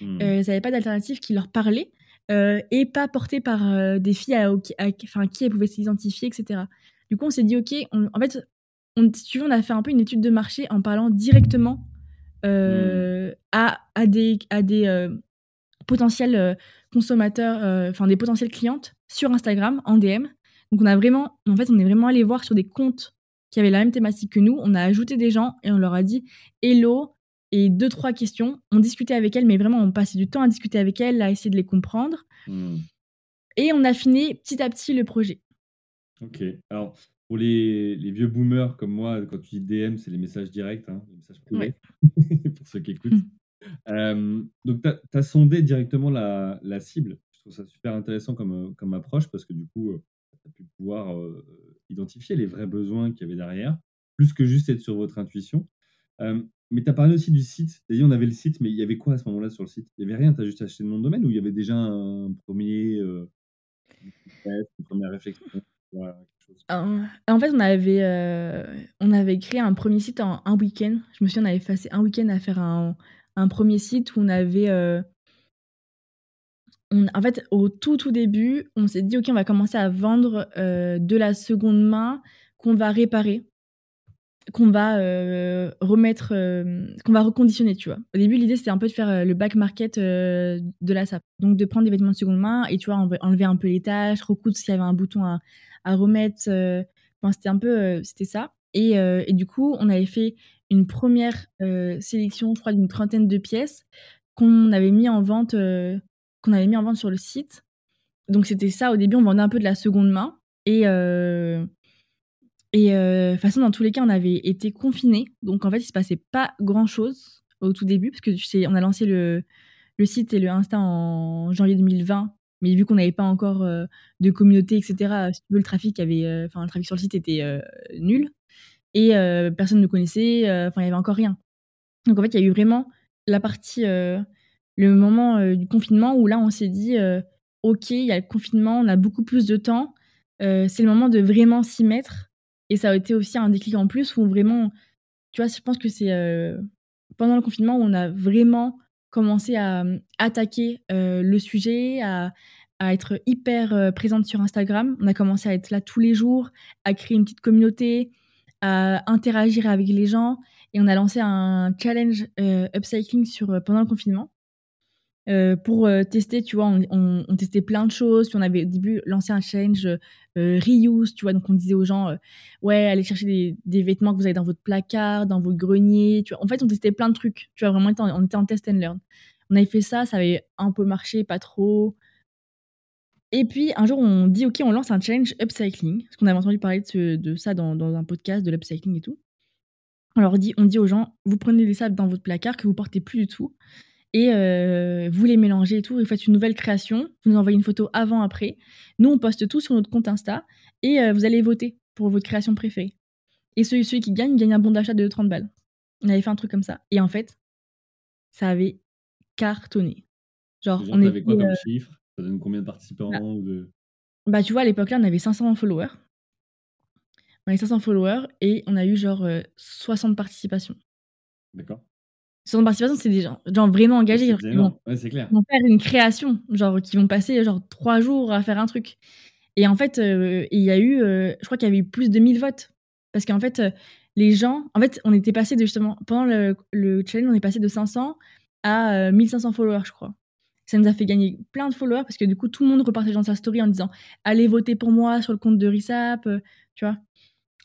mmh. euh, elles n'avaient pas d'alternative qui leur parlait, et pas portée par des filles à, qui elles pouvaient s'identifier, etc. Du coup, on s'est dit, OK, en fait, on, si tu veux, on a fait un peu une étude de marché en parlant directement mmh. à, à, des, à des potentiels consommateurs, enfin des potentielles clientes sur Instagram en DM donc on a vraiment, en fait, on est vraiment allé voir sur des comptes qui avaient la même thématique que nous. On a ajouté des gens et on leur a dit hello et deux trois questions. On discutait avec elles, mais vraiment on passait du temps à discuter avec elles, à essayer de les comprendre. Hmm. Et on a fini petit à petit le projet. Ok. Alors pour les, les, vieux boomers comme moi, quand tu dis DM, c'est les messages directs, hein, les messages privés, pour ceux qui écoutent. Euh, donc, tu as, sondé directement la, la, cible. Je trouve ça super intéressant comme, comme approche parce que du coup, euh, pu pouvoir identifier les vrais besoins qu'il y avait derrière, plus que juste être sur votre intuition. mais tu as parlé aussi du site. Tu dit on avait le site, mais il y avait quoi à ce moment-là sur le site? Il n'y avait rien, tu as juste acheté le nom de domaine ou il y avait déjà un premier, une première réflexion? En fait, on avait, on avait créé un premier site en un week-end. Je me souviens, on avait passé un week-end à faire un, un, premier site où on avait en fait, au tout, tout début, on s'est dit, OK, on va commencer à vendre euh, de la seconde main qu'on va réparer, qu'on va euh, remettre, euh, qu'on va reconditionner, tu vois. Au début, l'idée, c'était un peu de faire le back market de la SAP. Donc, de prendre des vêtements de seconde main et, tu vois, enlever un peu les tâches, recoudre s'il y avait un bouton à, à remettre. Enfin, c'était un peu, c'était ça. Et, et, du coup, on avait fait une première sélection, je crois, d'une trentaine de pièces qu'on avait mis en vente qu'on avait mis en vente sur le site. Donc c'était ça, au début on vendait un peu de la seconde main. Et, euh, euh, de toute façon, dans tous les cas, on avait été confinés. Donc en fait, il se passait pas grand-chose au tout début, parce que tu sais, on a lancé le site et le Insta en janvier 2020. Mais vu qu'on n'avait pas encore euh, de communauté, etc., le trafic, avait, enfin le trafic sur le site était nul. Et personne ne connaissait, enfin il n'y avait encore rien. Donc en fait, il y a eu vraiment la partie le moment du confinement où là, on s'est dit, OK, il y a le confinement, on a beaucoup plus de temps. c'est le moment de vraiment s'y mettre. Et ça a été aussi un déclic en plus où vraiment, tu vois, je pense que c'est pendant le confinement où on a vraiment commencé à attaquer le sujet, à, à être hyper présente sur Instagram. On a commencé à être là tous les jours, à créer une petite communauté, à interagir avec les gens. Et on a lancé un challenge upcycling sur, pendant le confinement. Euh, pour euh, tester, tu vois, on, testait plein de choses. Puis on avait au début lancé un challenge euh, reuse, tu vois. Donc on disait aux gens, ouais, allez chercher des, vêtements que vous avez dans votre placard, dans votre grenier. En fait, on testait plein de trucs. Tu vois, vraiment, on était en test and learn. On avait fait ça, ça avait un peu marché, pas trop. Et puis un jour, on dit, ok, on lance un challenge upcycling, parce qu'on avait entendu parler de, ça dans, dans, un podcast, de l'upcycling et tout. On leur dit, on dit aux gens, vous prenez des sables dans votre placard que vous portez plus du tout et euh, vous les mélangez et tout, vous faites une nouvelle création, vous nous envoyez une photo avant-après. Nous, on poste tout sur notre compte Insta et euh, vous allez voter pour votre création préférée. Et celui, celui qui gagne, gagne un bon d'achat de 30 balles. On avait fait un truc comme ça. Et en fait, ça avait cartonné. Genre, on avait quoi comme euh, chiffre? Ça donne combien de participants bah, de... bah, tu vois, à l'époque-là, on avait 500 followers. On avait 500 followers et on a eu genre 60 participations. D'accord son participation, c'est des gens, vraiment engagés. C'est clair. Ils vont faire une création, genre qui vont passer genre trois jours à faire un truc. Et en fait, euh, il y a eu, euh, je crois qu'il y avait eu plus de 1000 votes. Parce qu'en fait, euh, les gens, en fait, on était passé de justement, pendant le, le, challenge, on est passé de 500 à 1500 followers, je crois. Ça nous a fait gagner plein de followers parce que du coup, tout le monde repartait dans sa story en disant Allez voter pour moi sur le compte de Risap, tu vois.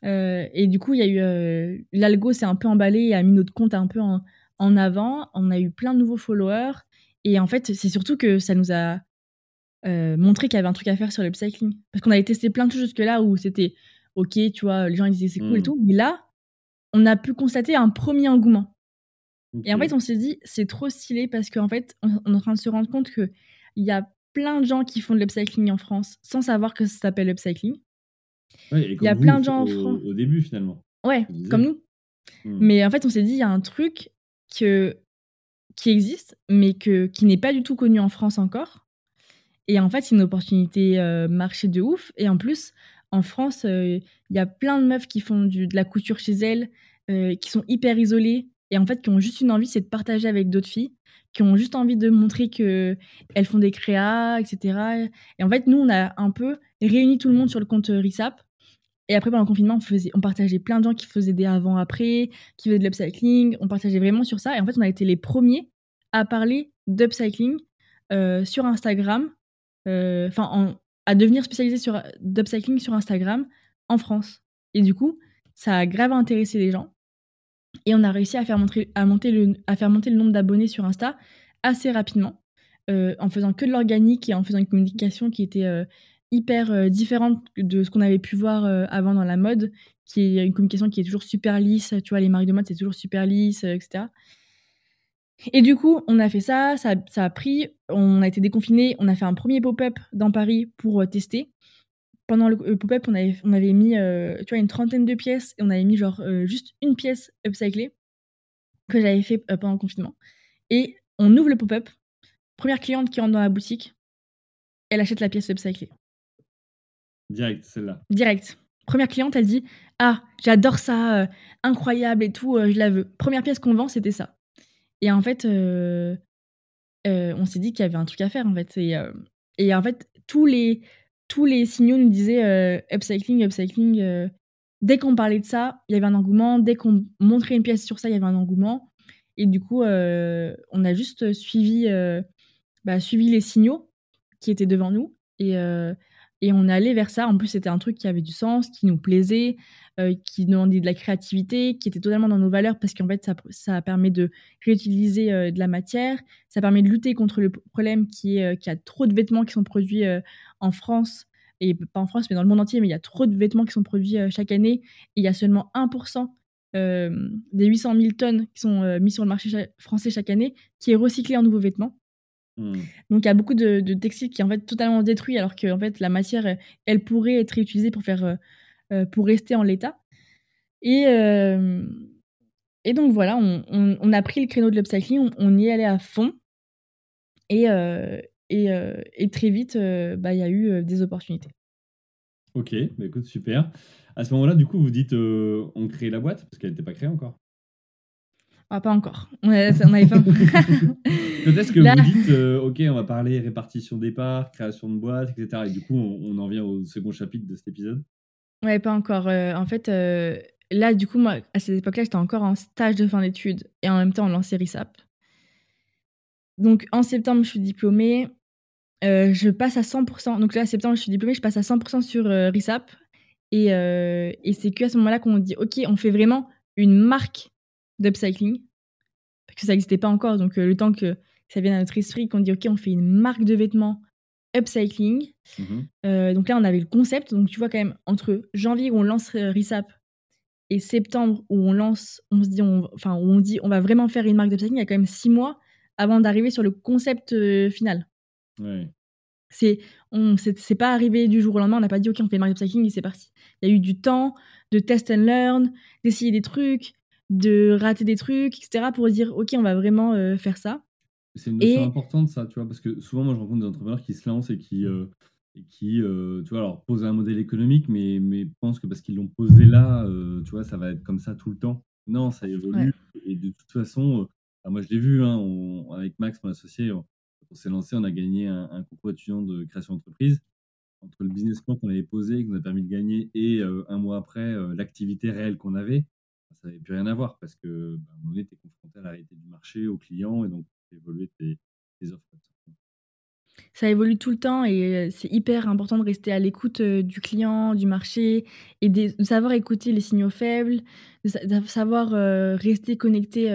et du coup, il y a eu. L'algo s'est un peu emballé et a mis notre compte un peu en, en avant. On a eu plein de nouveaux followers. Et en fait, c'est surtout que ça nous a euh, montré qu'il y avait un truc à faire sur le cycling. Parce qu'on avait testé plein de choses jusque-là où c'était OK, tu vois, les gens ils disaient c'est cool et mmh. tout. Mais là, on a pu constater un premier engouement. Et en fait, on s'est dit, c'est trop stylé parce qu'en fait, on, est en train de se rendre compte qu'il y a plein de gens qui font de l'upcycling en France sans savoir que ça s'appelle l'upcycling. Il y a plein de gens en France. Au début, finalement. Ouais, comme nous. Mmh. Mais en fait, on s'est dit, il y a un truc, qui existe, mais que, qui n'est pas du tout connu en France encore. Et en fait, c'est une opportunité euh, marché de ouf. Et en plus, en France, euh, il y a plein de meufs qui font de la couture chez elles, euh, qui sont hyper isolées et en fait qui ont juste une envie, c'est de partager avec d'autres filles, qui ont juste envie de montrer que elles font des créas, etc. Et en fait, nous, on a un peu réuni tout le monde sur le compte RISAP et après, pendant le confinement, on, partageait plein de gens qui faisaient des avant-après, qui faisaient de l'upcycling. On partageait vraiment sur ça. Et en fait, on a été les premiers à parler d'upcycling euh, sur Instagram, euh, enfin, à devenir spécialisé sur d'upcycling sur Instagram en France. Et du coup, ça a grave intéressé les gens. Et on a réussi à faire, monter le, à faire monter le nombre d'abonnés sur Insta assez rapidement, euh, en faisant que de l'organique et en faisant une communication qui était hyper euh, différente de ce qu'on avait pu voir euh, avant dans la mode, qui est une communication qui est toujours super lisse. Tu vois, les marques de mode, c'est toujours super lisse, euh, etc. Et du coup, on a fait ça, ça, a pris, on a été déconfiné, on a fait un premier pop-up dans Paris pour tester. Pendant le, pop-up, on avait, on avait mis, tu vois, une trentaine de pièces et on avait mis genre juste une pièce upcyclée que j'avais fait pendant le confinement. Et on ouvre le pop-up, première cliente qui rentre dans la boutique, elle achète la pièce upcyclée. Direct, celle-là. Direct. Première cliente, elle dit Ah, j'adore ça, euh, incroyable et tout, euh, je la veux. Première pièce qu'on vend, c'était ça. Et en fait, euh, on s'est dit qu'il y avait un truc à faire, en fait. Et, en fait, tous les, tous les signaux nous disaient upcycling, upcycling. dès qu'on parlait de ça, il y avait un engouement. Dès qu'on montrait une pièce sur ça, il y avait un engouement. Et du coup, on a juste suivi, bah, suivi les signaux qui étaient devant nous. Et et on allé vers ça. En plus, c'était un truc qui avait du sens, qui nous plaisait, euh, qui demandait de la créativité, qui était totalement dans nos valeurs parce qu'en fait, ça, ça permet de réutiliser euh, de la matière. Ça permet de lutter contre le problème qui est euh, qu'il y a trop de vêtements qui sont produits en France et pas en France, mais dans le monde entier, mais il y a trop de vêtements qui sont produits chaque année. Et il y a seulement 1% des 800 000 tonnes qui sont mis sur le marché français chaque année qui est recyclé en nouveaux vêtements. Mmh. Donc il y a beaucoup de, textiles qui est en fait totalement détruits alors que en fait la matière elle pourrait être réutilisée pour faire euh, euh, pour rester en l'état. Et euh, et donc voilà, on, a pris le créneau de l'upcycling, on, y est allé à fond. Et, et, et, très vite, bah, il y a eu des opportunités. Ok, bah écoute, super. À ce moment-là, du coup, vous dites on crée la boîte parce qu'elle n'était pas créée encore? Ah, pas encore. on n'avait pas. Peut-être que vous dites, ok, on va parler répartition départ, création de boîte, etc. Et du coup, on, en vient au second chapitre de cet épisode? Ouais, pas encore. en fait, là, du coup, moi, à cette époque-là, j'étais encore en stage de fin d'études et en même temps, on lançait RISAP. Donc, en septembre, je suis diplômée. je passe à 100%. Donc là, en septembre, je suis diplômée, je passe à 100% sur RISAP. Et, et c'est qu'à ce moment-là qu'on dit, OK, on fait vraiment une marque d'upcycling. Parce que ça n'existait pas encore. Donc, euh, le temps que ça vienne à notre esprit, qu'on dit, OK, on fait une marque de vêtements upcycling. Mhm. Euh, donc là, on avait le concept. Donc, tu vois, quand même, entre janvier où on lance euh, RISAP et septembre où on lance, on se dit, enfin, où on dit, on va vraiment faire une marque d'upcycling, il y a quand même six mois avant d'arriver sur le concept final. Ouais. C'est, on, c'est, pas arrivé du jour au lendemain, on n'a pas dit, OK, on fait une marque d'upcycling et c'est parti. Il y a eu du temps de test and learn, d'essayer des trucs, de rater des trucs, etc., pour dire, OK, on va vraiment euh, faire ça. C'est une notion importante, ça, tu vois, parce que souvent, moi, je rencontre des entrepreneurs qui se lancent et qui, euh, et qui euh, tu vois, alors posent un modèle économique, mais, mais pensent que parce qu'ils l'ont posé là, tu vois, ça va être comme ça tout le temps. Non, ça évolue. Et de toute façon, moi, je l'ai vu, hein, avec Max, mon associé, on, on s'est lancé, on a gagné un, un concours étudiant de création d'entreprise entre le business plan qu'on avait posé, qui nous a permis de gagner, et un mois après, l'activité réelle qu'on avait, ça n'avait plus rien à voir parce que bah, on était confronté à la réalité du marché, aux clients et donc Ça évolue tout le temps et c'est hyper important de rester à l'écoute du client, du marché et de, savoir écouter les signaux faibles, de, savoir rester connecté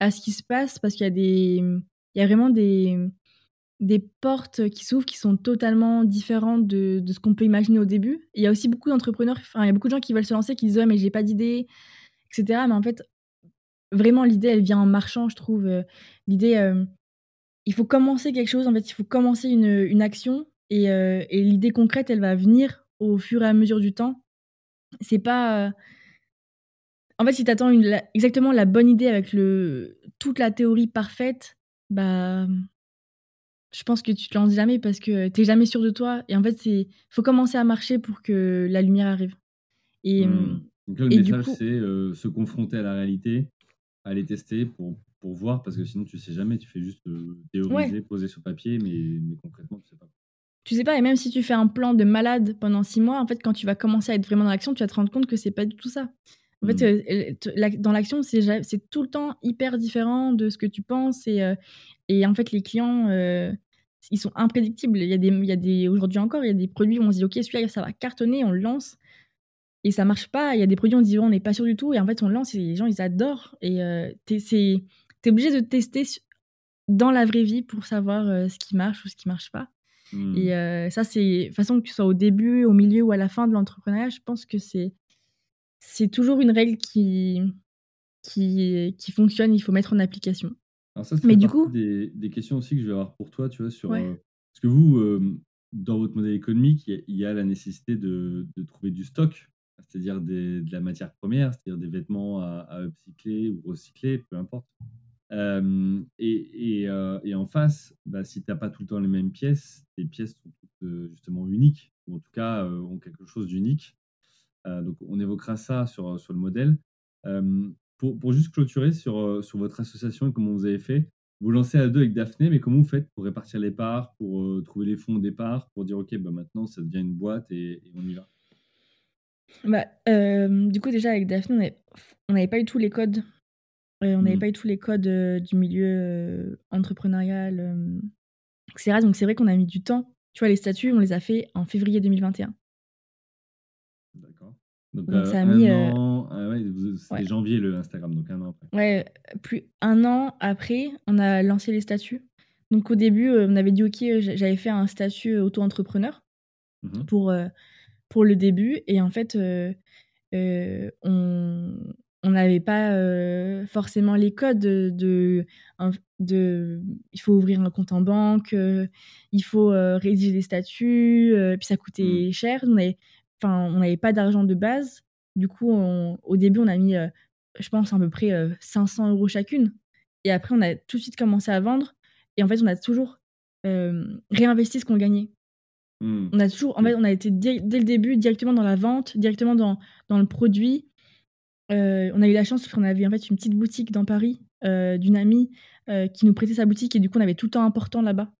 à ce qui se passe parce qu'il y a y a vraiment des, des portes qui s'ouvrent qui sont totalement différentes de, de ce qu'on peut imaginer au début. il y a aussi beaucoup d'entrepreneurs, enfin, il y a beaucoup de gens qui veulent se lancer qui disent ouais mais j'ai pas d'idée, etc. Mais en fait, vraiment, l'idée, elle vient en marchant, je trouve. Euh, l'idée, euh, il faut commencer quelque chose, en fait, il faut commencer une, une action et, euh, et l'idée concrète, elle va venir au fur et à mesure du temps. C'est pas. En fait, si tu attends exactement la bonne idée avec le, toute la théorie parfaite, bah. Je pense que tu te lances jamais parce que tu jamais sûr de toi. Et en fait, il faut commencer à marcher pour que la lumière arrive. Et, mmh. Donc là, le message, c'est euh, se confronter à la réalité, aller tester pour, pour voir, parce que sinon, tu sais jamais, tu fais juste euh, théoriser, poser sur papier, mais, mais concrètement, tu sais pas. Tu sais pas, et même si tu fais un plan de malade pendant six mois, en fait, quand tu vas commencer à être vraiment dans l'action, tu vas te rendre compte que c'est pas du tout ça. En fait, mmh. euh, dans l'action, c'est tout le temps hyper différent de ce que tu penses. Et, et en fait, les clients, ils sont imprédictibles. Il y a des, il y a des, Aujourd'hui encore, il y a des produits où on se dit, OK, celui-là, ça va cartonner, on le lance et ça marche pas. Il y a des produits, on dit, on n'est pas sûr du tout. Et en fait, on lance et les gens, ils adorent. Et euh, tu es, obligé de tester dans la vraie vie pour savoir euh, ce qui marche ou ce qui marche pas. Mmh. Et euh, ça, c'est, façon, que tu sois au début, au milieu ou à la fin de l'entrepreneuriat, je pense que c'est, c'est toujours une règle qui, qui, qui fonctionne, il faut mettre en application. Alors ça, c'est Mais du coup, des, des, questions aussi que je vais avoir pour toi, tu vois, sur... parce que vous, dans votre modèle économique, il y, a la nécessité de, de trouver du stock c'est-à-dire de la matière première, c'est-à-dire des vêtements à, upcycler ou recycler, peu importe. Euh, euh, et, en face, bah, si tu n'as pas tout le temps les mêmes pièces, tes pièces sont toutes euh, justement uniques, ou en tout cas ont quelque chose d'unique. donc on évoquera ça sur, le modèle. Pour, juste clôturer sur, votre association et comment vous avez fait, vous lancez à deux avec Daphné, mais comment vous faites pour répartir les parts, pour trouver les fonds au départ, pour dire ok, bah, maintenant ça devient une boîte et on y va? Bah, euh, du coup, déjà, avec Daphné, on n'avait pas eu tous les codes. on n'avait mmh. pas eu tous les codes euh, du milieu euh, entrepreneurial, etc. Donc, c'est vrai qu'on a mis du temps. Tu vois, les statuts, on les a fait en février 2021. D'accord. Donc, ça a mis. An... Ah ouais, c'était janvier le Instagram, donc un an après. Ouais, plus un an après, on a lancé les statuts. Donc, au début, on avait dit, OK, j'avais fait un statut auto-entrepreneur mmh pour pour le début. Et en fait, euh, on on n'avait pas euh, forcément les codes de, de, il faut ouvrir un compte en banque, il faut rédiger des statuts, puis ça coûtait mmh. cher. On n'avait pas d'argent de base. Du coup, au début, on a mis, je pense, à peu près 500 euros chacune. Et après, on a tout de suite commencé à vendre. Et en fait, on a toujours réinvesti ce qu'on gagnait. Mmh. On a toujours, en fait, on a été dès, le début directement dans la vente, directement dans, dans le produit. on a eu la chance parce qu'on avait en fait une petite boutique dans Paris d'une amie qui nous prêtait sa boutique et du coup on avait tout le temps important là-bas.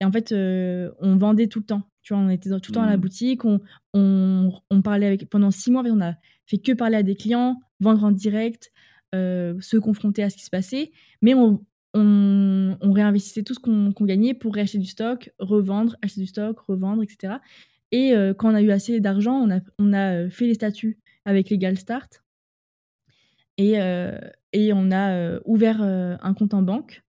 Et en fait, on vendait tout le temps. Tu vois, on était tout le temps à la mmh. boutique, on, on, parlait avec. Pendant six mois, on a fait que parler à des clients, vendre en direct, se confronter à ce qui se passait. Mais on, on, réinvestissait tout ce qu'on gagnait pour réacheter du stock, revendre, acheter du stock, revendre, etc. Et quand on a eu assez d'argent, on a, a fait les statuts avec Legal Start. Et, et on a ouvert un compte en banque.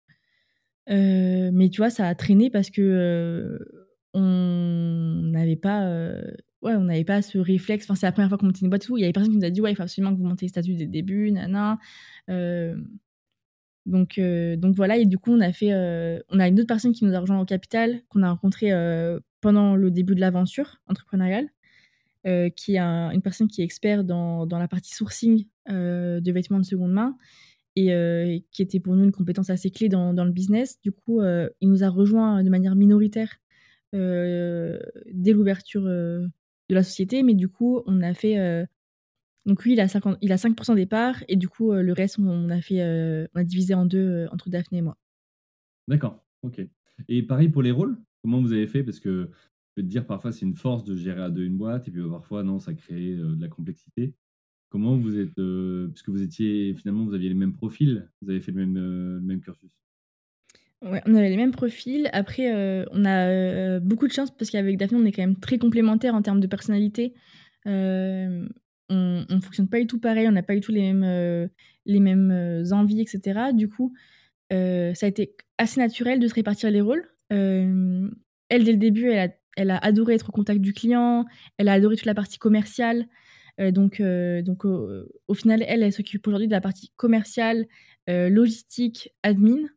mais tu vois, ça a traîné parce que on n'avait pas, ouais, on n'avait pas ce réflexe. Enfin, c'est la première fois qu'on montait une boîte. Il y avait personne qui nous a dit ouais, il faut absolument que vous montez les statuts dès le début, nana. Donc, donc voilà. Et du coup, on a fait, on a une autre personne qui nous a rejoint au capital qu'on a rencontré pendant le début de l'aventure entrepreneuriale. qui est une personne qui est expert dans, dans la partie sourcing de vêtements de seconde main et qui était pour nous une compétence assez clé dans, dans le business. Du coup, il nous a rejoint de manière minoritaire dès l'ouverture de la société, mais du coup, on a fait. Donc lui, il a, 50, il a 5% des parts, et du coup, le reste, on a, fait, on a divisé en deux entre Daphné et moi. D'accord, ok. Et pareil pour les rôles Comment vous avez fait? Parce que je peux te dire, parfois, c'est une force de gérer à deux une boîte, et puis parfois, non, ça crée de la complexité. Comment vous êtes, puisque vous étiez, finalement, vous aviez les mêmes profils, vous avez fait le même, le même cursus? Ouais, on avait les mêmes profils. Après, euh, on a euh, beaucoup de chance parce qu'avec Daphné, on est quand même très complémentaires en termes de personnalité. Euh, on ne fonctionne pas du tout pareil, on n'a pas du tout les mêmes, les mêmes envies, etc. Du coup, ça a été assez naturel de se répartir les rôles. elle, dès le début, elle a, elle a, adoré être au contact du client, elle a adoré toute la partie commerciale. donc, donc au final, elle, elle s'occupe aujourd'hui de la partie commerciale, logistique, admin.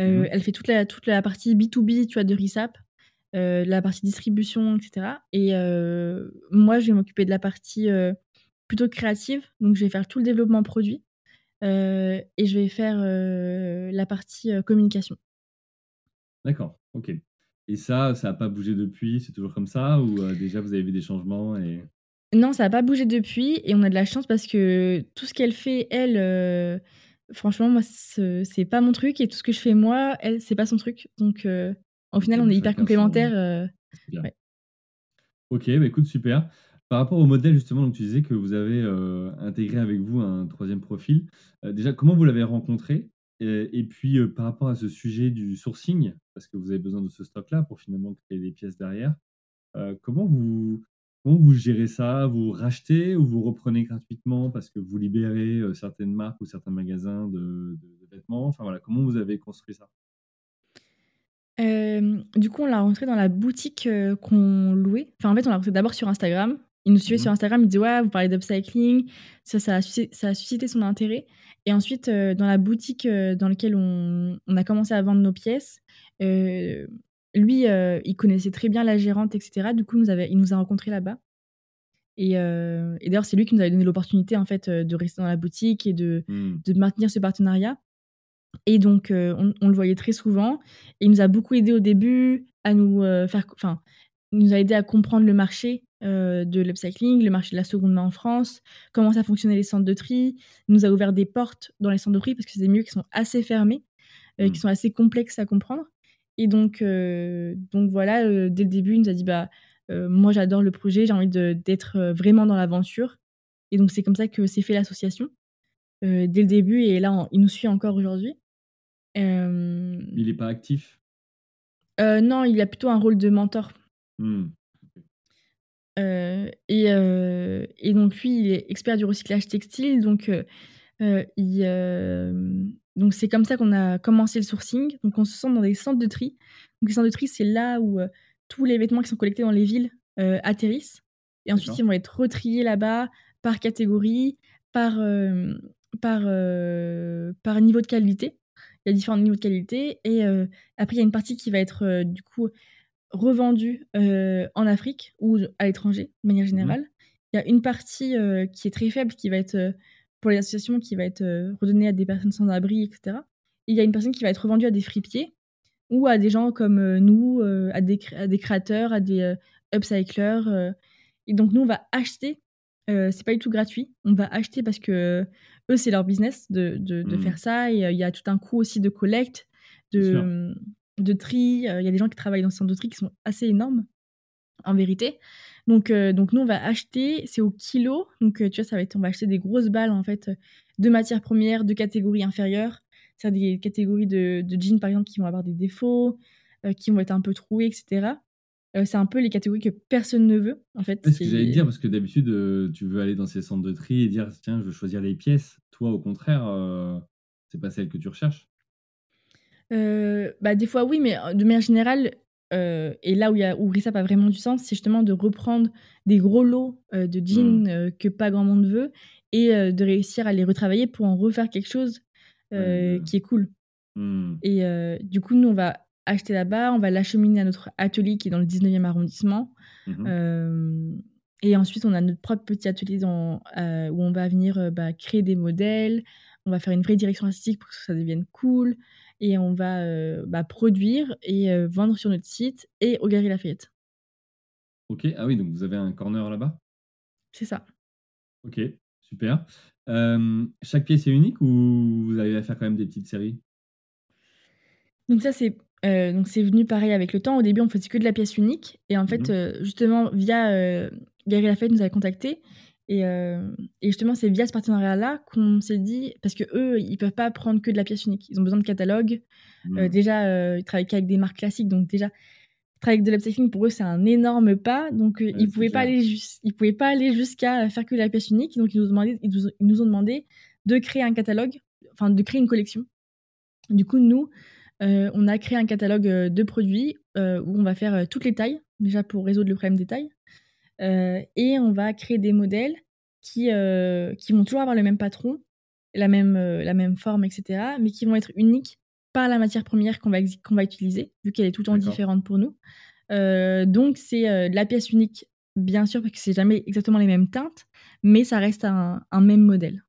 Euh, mmh elle fait toute la, toute la partie B2B, tu vois, de RISAP, euh, la partie distribution, etc. Et euh, moi, je vais m'occuper de la partie plutôt créative. Donc, je vais faire tout le développement produit et je vais faire la partie communication. D'accord, ok. Et ça, ça n'a pas bougé depuis C'est toujours comme ça Ou déjà, vous avez vu des changements et... Non, ça n'a pas bougé depuis. Et on a de la chance parce que tout ce qu'elle fait, elle franchement, moi, c'est pas mon truc et tout ce que je fais moi, elle, c'est pas son truc. Donc, euh, au final, on est hyper complémentaires. Euh, ok, bah, écoute, super. Par rapport au modèle, justement, donc tu disais que vous avez euh, intégré avec vous un troisième profil. déjà, comment vous l'avez rencontré? Et, puis, par rapport à ce sujet du sourcing, parce que vous avez besoin de ce stock-là pour finalement créer des pièces derrière, comment vous, Comment vous gérez ça? Vous rachetez ou vous reprenez gratuitement parce que vous libérez certaines marques ou certains magasins de, vêtements? Enfin voilà, comment vous avez construit ça? Du coup, on l'a rentré dans la boutique qu'on louait. Enfin, en fait, on l'a rentré d'abord sur Instagram. Il nous suivait mmh sur Instagram, il disait Ouais, vous parlez d'upcycling. Ça, ça a, suscité, ça a, suscité, son intérêt. Et ensuite, dans la boutique dans laquelle on, on, a commencé à vendre nos pièces, lui, euh, il connaissait très bien la gérante, etc. Du coup, il nous, avait, il nous a rencontrés là-bas. Et, euh, d'ailleurs, c'est lui qui nous avait donné l'opportunité en fait euh, de rester dans la boutique et de, mmh. de maintenir ce partenariat. Et donc, on, le voyait très souvent. Et il nous a beaucoup aidé au début à nous faire, enfin, il nous a aidé à comprendre le marché de l'upcycling, le marché de la seconde main en France, comment ça fonctionnait les centres de tri. Il nous a ouvert des portes dans les centres de tri parce que c'est des milieux qui sont assez fermés, qui mmh. sont assez complexes à comprendre. Et donc, euh, donc voilà, euh, dès le début, il nous a dit bah, euh, Moi, j'adore le projet, j'ai envie d'être vraiment dans l'aventure. Et donc, c'est comme ça que s'est fait l'association dès le début. Et là, il nous suit encore aujourd'hui. il n'est pas actif? Non, il a plutôt un rôle de mentor. Mmh. Et, et, donc, lui, il est expert du recyclage textile. Donc, il donc c'est comme ça qu'on a commencé le sourcing. Donc on se sent dans des centres de tri. Donc les centres de tri, c'est là où euh, tous les vêtements qui sont collectés dans les villes euh, atterrissent. Et ensuite, ils vont être retriés là-bas par catégorie, par, euh, par, par niveau de qualité. Il y a différents niveaux de qualité. Et après, il y a une partie qui va être du coup revendue en Afrique ou à l'étranger, de manière mmh générale. Il y a une partie qui est très faible qui va être pour les associations qui va être euh, redonnée à des personnes sans abri, etc. il y a une personne qui va être revendue à des fripiers ou à des gens comme nous, à des, à, des, créateurs, à des upcyclers. et donc, nous, on va acheter. c'est pas du tout gratuit. On va acheter parce que eux, c'est leur business de, de, de mmh. faire ça. Et il y a tout un coût aussi de collecte, de, de tri. Il y a des gens qui travaillent dans ce centre de tri qui sont assez énormes, en vérité. Donc, donc nous, on va acheter, c'est au kilo. Donc, tu vois, ça va être, on va acheter des grosses balles, en fait, de matières premières, de catégories inférieures. C'est des catégories de, de, jeans, par exemple, qui vont avoir des défauts, qui vont être un peu troués, etc. c'est un peu les catégories que personne ne veut, en fait. C'est ce que j'allais dire, parce que d'habitude, tu veux aller dans ces centres de tri et dire, tiens, je veux choisir les pièces. Toi, au contraire, c'est pas celle que tu recherches bah, Des fois, oui, mais de manière générale, et là où, y a, où Rissap a vraiment du sens, c'est justement de reprendre des gros lots de jeans mmh. que pas grand monde veut et de réussir à les retravailler pour en refaire quelque chose qui est cool. Mmh. Et du coup, nous, on va acheter là-bas, on va l'acheminer à notre atelier qui est dans le 19e arrondissement. Mmh et ensuite, on a notre propre petit atelier dans, où on va venir bah, créer des modèles, on va faire une vraie direction artistique pour que ça devienne cool et on va bah, produire et vendre sur notre site et au Galeries Lafayette. Ok, ah oui, donc vous avez un corner là-bas? C'est ça. Ok, super. chaque pièce est unique ou vous arrivez à faire quand même des petites séries? Donc ça, c'est donc c'est venu pareil avec le temps. Au début, on faisait que de la pièce unique. Et en fait, mmh justement, via euh, Gary Lafayette nous avait contacté. Et, et justement, c'est via ce partenariat-là qu'on s'est dit, parce que eux, ils peuvent pas prendre que de la pièce unique. Ils ont besoin de catalogue. Mmh. déjà, ils travaillent qu'avec des marques classiques, donc déjà, travailler avec de l'upcycling pour eux, c'est un énorme pas. Donc, ils pouvaient pas aller ils pouvaient pas aller jusqu'à faire que de la pièce unique. Donc, ils nous, ont demandé, ils nous ont demandé de créer un catalogue, enfin, de créer une collection. Du coup, nous, on a créé un catalogue de produits où on va faire toutes les tailles, déjà pour résoudre le problème des tailles. Euh, et on va créer des modèles qui, euh, qui vont toujours avoir le même patron, la même, euh, la même forme, etc., mais qui vont être uniques par la matière première qu'on va, qu'on va utiliser, vu qu'elle est tout le temps différente pour nous. donc, c'est de la pièce unique, bien sûr, parce que c'est jamais exactement les mêmes teintes, mais ça reste un, un même modèle.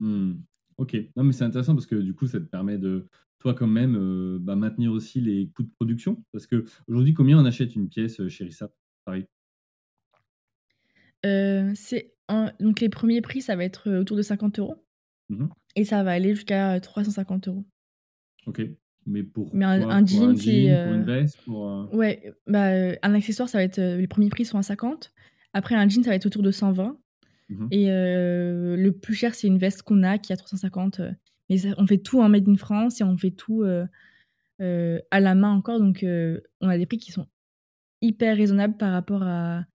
Mmh. Ok, non, mais c'est intéressant parce que du coup, ça te permet de, toi, quand même, bah, maintenir aussi les coûts de production. Parce que aujourd'hui, combien on achète une pièce chez Rissap Paris? Euh, c'est donc les premiers prix, ça va être, autour de 50 euros. Mmh et ça va aller jusqu'à, 350 euros. OK. Mais pour Mais un jean, c'est, pour une veste, pour, Ouais, bah, un accessoire, ça va être, les premiers prix sont à 50. Après un jean, ça va être autour de 120 mmh et le plus cher, c'est une veste qu'on a qui est à 350, mais on fait tout en made in France et on fait tout, à la main encore. Donc on a des prix qui sont hyper raisonnables par rapport à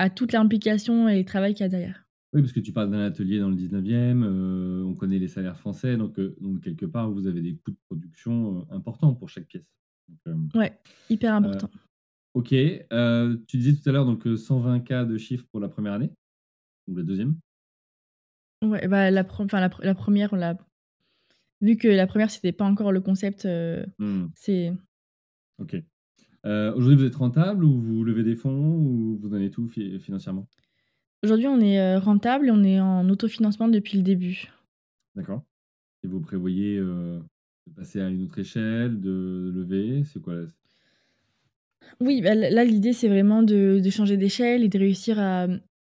à toute l'implication et le travail qu'il y a derrière. Oui, parce que tu parles d'un atelier dans le 19e, euh, on connaît les salaires français, donc, euh, donc, quelque part, vous avez des coûts de production euh, importants pour chaque pièce. ouais, hyper important. ok, tu disais tout à l'heure donc 120 cas de chiffres pour la première année, ou la deuxième Ouais, bah, la, la, la, première, on l'a. Vu que la première, c'était pas encore le concept, mmh. c'est. Ok. Euh, aujourd'hui, vous êtes rentable ou vous levez des fonds ou vous donnez tout financièrement? Aujourd'hui, on est euh, rentable et on est en autofinancement depuis le début. D'accord. Et vous prévoyez euh, de passer à une autre échelle, de lever? C'est quoi Oui, bah, là, l'idée, c'est vraiment de, changer d'échelle et de réussir à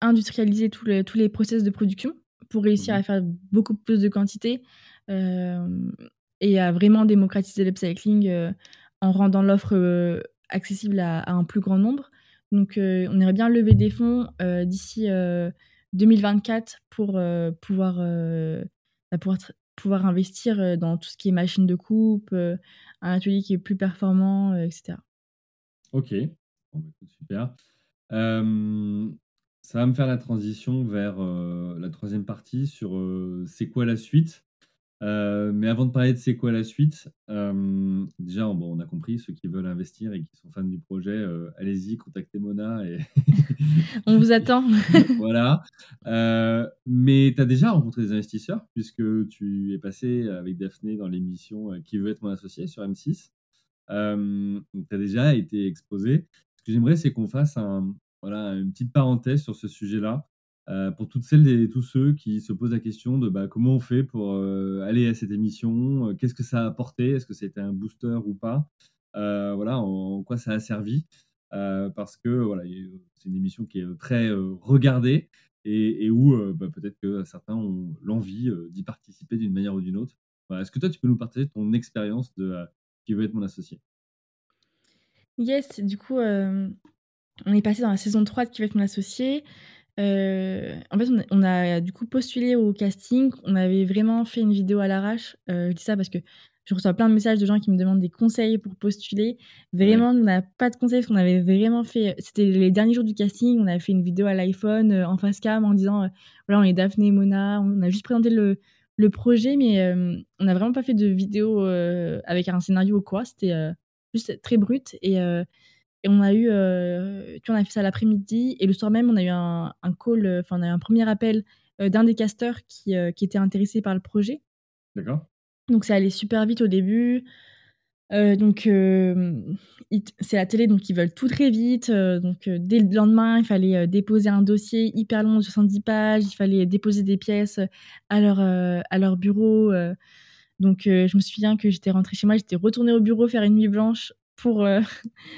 industrialiser tous les process de production pour réussir mmh à faire beaucoup plus de quantité et à vraiment démocratiser l'upcycling en rendant l'offre accessible à, un plus grand nombre. Donc, euh, on aimerait bien lever des fonds euh, d'ici 2024 euh, pour pouvoir, bah, pouvoir, pouvoir investir dans tout ce qui est machine de coupe, un atelier qui est plus performant, etc. Ok, bah, super. ça va me faire la transition vers la troisième partie sur c'est quoi la suite? Euh, mais avant de parler de c'est quoi la suite, euh, déjà, bon, on a compris, ceux qui veulent investir et qui sont fans du projet, euh, allez-y, contactez Mona. Et on vous attend. voilà. mais tu as déjà rencontré des investisseurs, puisque tu es passé avec Daphné dans l'émission Qui veut être mon associé sur M6. donc, tu as déjà été exposé. Ce que j'aimerais, c'est qu'on fasse un, voilà, une petite parenthèse sur ce sujet-là. Euh, pour toutes celles et tous ceux qui se posent la question de bah, comment on fait pour euh, aller à cette émission, euh, qu'est-ce que ça a apporté, est-ce que c'était un booster ou pas. voilà, en, quoi ça a servi. parce que voilà, c'est une émission qui est très regardée et, où bah, peut-être que certains ont l'envie d'y participer d'une manière ou d'une autre. Est-ce que toi, tu peux nous partager ton expérience de qui veut être mon associé? Yes, du coup, on est passé dans la saison 3 de Qui va être mon associé. Euh, en fait, on a, du coup postulé au casting. On avait vraiment fait une vidéo à l'arrache. Euh, je dis ça parce que je reçois plein de messages de gens qui me demandent des conseils pour postuler. Vraiment, on n'a pas de conseils parce qu'on avait vraiment fait. C'était les derniers jours du casting. On avait fait une vidéo à l'iPhone euh, en face cam en disant voilà, on est Daphné et Mona. On a juste présenté le, le projet, mais on n'a vraiment pas fait de vidéo avec un scénario ou quoi. C'était juste très brut. Et et on a eu, euh, tu vois, on a fait ça l'après-midi et le soir même, on a eu un, un call, euh, enfin, on a eu un premier appel euh, d'un des casteurs qui, qui, était intéressé par le projet. D'accord. Donc ça allait super vite au début. donc c'est la télé, donc ils veulent tout très vite. donc dès le lendemain, il fallait déposer un dossier hyper long de 70 pages. Il fallait déposer des pièces à leur, à leur bureau. donc je me souviens que j'étais rentrée chez moi, j'étais retournée au bureau faire une nuit blanche pour, euh,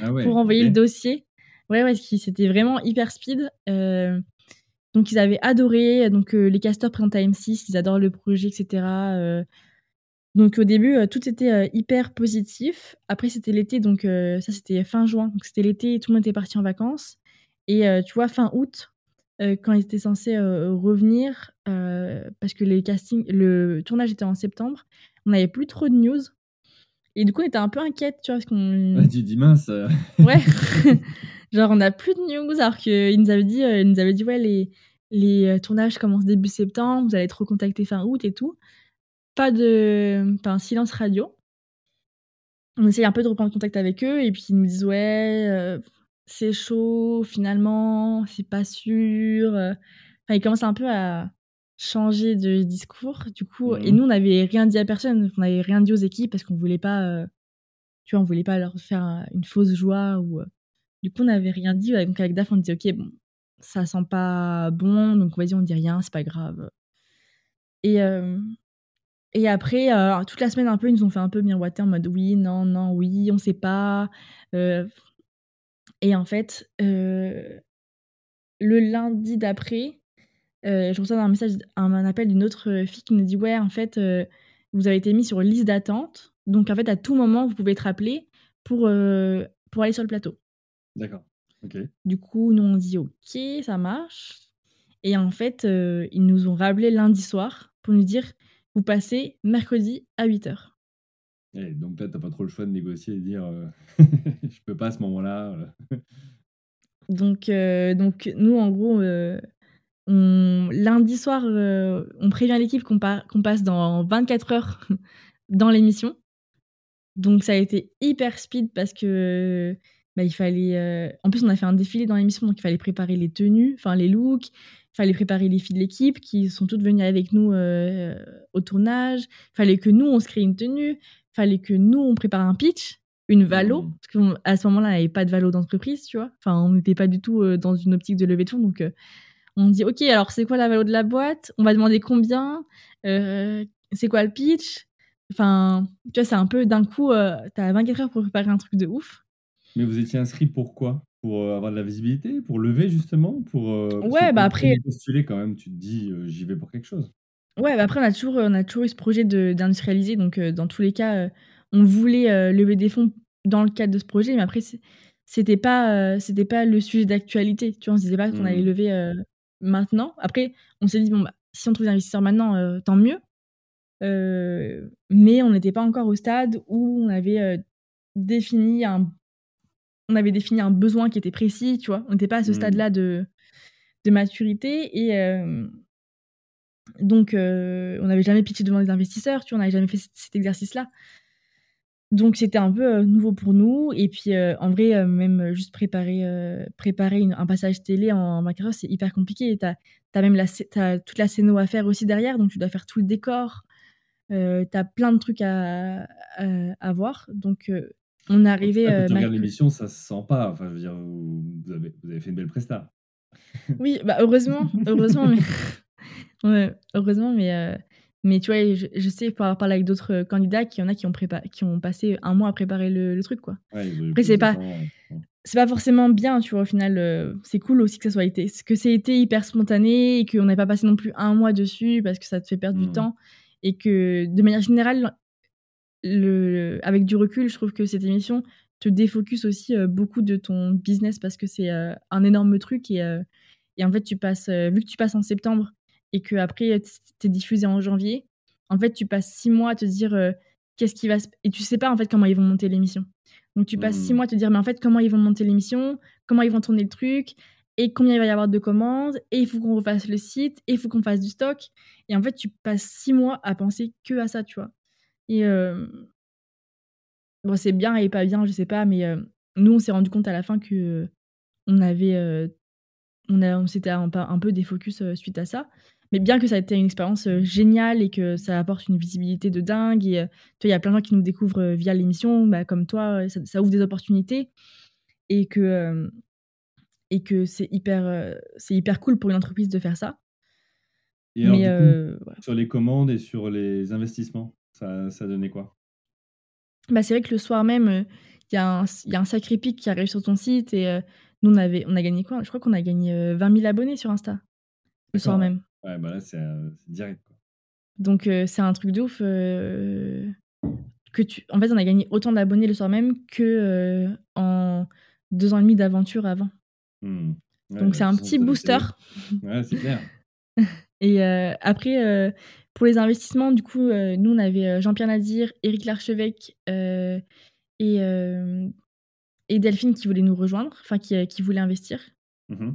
ah pour envoyer le dossier. Ouais, ouais, c'était vraiment hyper speed. Euh, donc, ils avaient adoré. Donc, euh, les casteurs présentent à M6, ils adorent le projet, etc. donc, au début, tout était hyper positif. Après, c'était l'été, donc ça, c'était fin juin. Donc, c'était l'été, tout le monde était parti en vacances. Et tu vois, fin août, quand ils étaient censés revenir, parce que les castings, le tournage était en septembre, on n'avait plus trop de news. Et du coup, on était un peu inquiète, tu vois, parce qu'on. Ouais, tu dis mince. ouais. Genre, on n'a plus de news, alors qu'ils nous avaient dit, euh, nous avaient dit ouais, les, les euh, tournages commencent début septembre, vous allez être recontactés fin août et tout. Pas de. Enfin, silence radio. On essaye un peu de reprendre contact avec eux, et puis ils nous disent ouais, euh, c'est chaud, finalement, c'est pas sûr. Enfin, ils commencent un peu à changer de discours. Du coup, et mmh. nous, on n'avait rien dit à personne. On n'avait rien dit aux équipes parce qu'on voulait pas, euh, tu vois, on voulait pas leur faire une fausse joie ou. Euh, du coup, on n'avait rien dit. Donc avec Daf, on disait ok, bon, ça sent pas bon, donc vas-y, on dit rien, c'est pas grave. Et euh, et après, toute la semaine un peu, ils nous ont fait un peu miroiter en mode oui, non, non, oui, on sait pas. et en fait, le lundi d'après, euh, je reçois un message, un, appel d'une autre euh, fille qui nous dit ouais en fait euh, vous avez été mis sur liste d'attente donc en fait à tout moment vous pouvez être appelé pour pour aller sur le plateau. D'accord. Ok. Du coup nous on dit ok ça marche et en fait ils nous ont rappelé lundi soir pour nous dire vous passez mercredi à 8h. Et donc là, t'as pas trop le choix de négocier et dire je peux pas à ce moment-là. donc, donc nous, en gros, lundi soir, euh, on prévient l'équipe qu'on passe dans 24 heures dans l'émission. Donc ça a été hyper speed parce que bah, il fallait. Euh, en plus, on a fait un défilé dans l'émission, donc il fallait préparer les tenues, enfin les looks. Il fallait préparer les filles de l'équipe qui sont toutes venues avec nous euh, au tournage. Il fallait que nous, on se crée une tenue. Il fallait que nous, on prépare un pitch, une valo. Mmh. Parce qu'à ce moment-là, il n'y avait pas de valo d'entreprise, tu vois. Enfin, on n'était pas du tout dans une optique de levée de fonds. Donc, on dit, OK, alors c'est quoi la valeur de la boîte? On va demander combien? Euh, C'est quoi le pitch? Enfin, tu vois, c'est un peu d'un coup, euh, tu as 24 heures pour préparer un truc de ouf. Mais vous étiez inscrit pour quoi? Pour euh, avoir de la visibilité? Pour lever justement? Pour, Ouais, bah après. postuler quand même, tu te dis, j'y vais pour quelque chose. Ouais, bah après, on a, toujours, on a toujours eu ce projet d'industrialiser. Donc, dans tous les cas, on voulait lever des fonds dans le cadre de ce projet. Mais après, c'était pas, c'était pas le sujet d'actualité. Tu vois, on se disait pas qu'on allait mmh. lever maintenant. Après, on s'est dit, bon, bah, si on trouve des investisseurs maintenant, euh, tant mieux. Euh, mais on n'était pas encore au stade où on avait euh, défini un on avait défini un besoin qui était précis, tu vois. On n'était pas à ce mmh. stade-là de, de maturité et donc on n'avait jamais pitché devant des investisseurs, tu vois, on n'avait jamais fait cet exercice-là. Donc c'était un peu nouveau pour nous. Et puis en vrai, même juste préparer, préparer un passage télé en, en c'est hyper compliqué. Tu as, même la, toute la scéno à faire aussi derrière, donc tu dois faire tout le décor. tu as plein de trucs à, à, voir. Donc on est arrivé. Quand tu regardes l'émission, ça se sent pas. Enfin, je veux dire, vous, avez, vous avez, fait une belle presta. oui, bah heureusement, heureusement, mais heureusement, mais Mais tu vois, je, sais, pour avoir parlé avec d'autres candidats, qu'il y en a qui ont, qui ont passé un mois à préparer le, truc, quoi. Après, c'est pas, c'est pas forcément bien, tu vois, au final. c'est cool aussi que ça soit été, que c'est été hyper spontané et qu'on n'ait pas passé non plus un mois dessus parce que ça te fait perdre du mmh. temps. Et que, de manière générale, le, avec du recul, je trouve que cette émission te défocus aussi beaucoup de ton business parce que c'est un énorme truc et, et, en fait, tu passes, vu que tu passes en septembre et que après tu es diffusé en janvier, en fait, tu passes six mois à te dire qu'est-ce qui va se... Et tu sais pas en fait comment ils vont monter l'émission. Donc tu passes six mmh. mois à te dire mais en fait comment ils vont monter l'émission, comment ils vont tourner le truc, et combien il va y avoir de commandes, et il faut qu'on refasse le site, et il faut qu'on fasse du stock. Et en fait, tu passes six mois à penser que à ça, tu vois. Et bon, c'est bien et pas bien, je sais pas, mais nous, on s'est rendu compte à la fin que on avait, on, a, on s'était un, un, peu défocus suite à ça. Mais bien que ça a été une expérience géniale et que ça apporte une visibilité de dingue, et il y a plein de gens qui nous découvrent via l'émission, bah, comme toi, ça, ouvre des opportunités, et que, et que c'est hyper, c'est hyper cool pour une entreprise de faire ça. Et alors, sur les commandes et sur les investissements, ça, ça donnait quoi? Bah, C'est vrai que le soir même, il y, a un, y a un sacré pic qui arrive sur ton site, et nous, on, avait, on a gagné quoi? Je crois qu'on a gagné 20 000 abonnés sur Insta, le soir même. Ouais, bah là, c'est direct. Quoi. Donc, c'est un truc de ouf. que tu... En fait, on a gagné autant d'abonnés le soir même que en deux ans et demi d'aventure avant. Mmh. Donc, c'est un petit booster. Ouais, c'est clair. et après, pour les investissements, du coup, nous, on avait Jean-Pierre Nadir, Éric Larchevêque et, et Delphine qui voulaient nous rejoindre, enfin, qui, qui voulaient investir. Mmh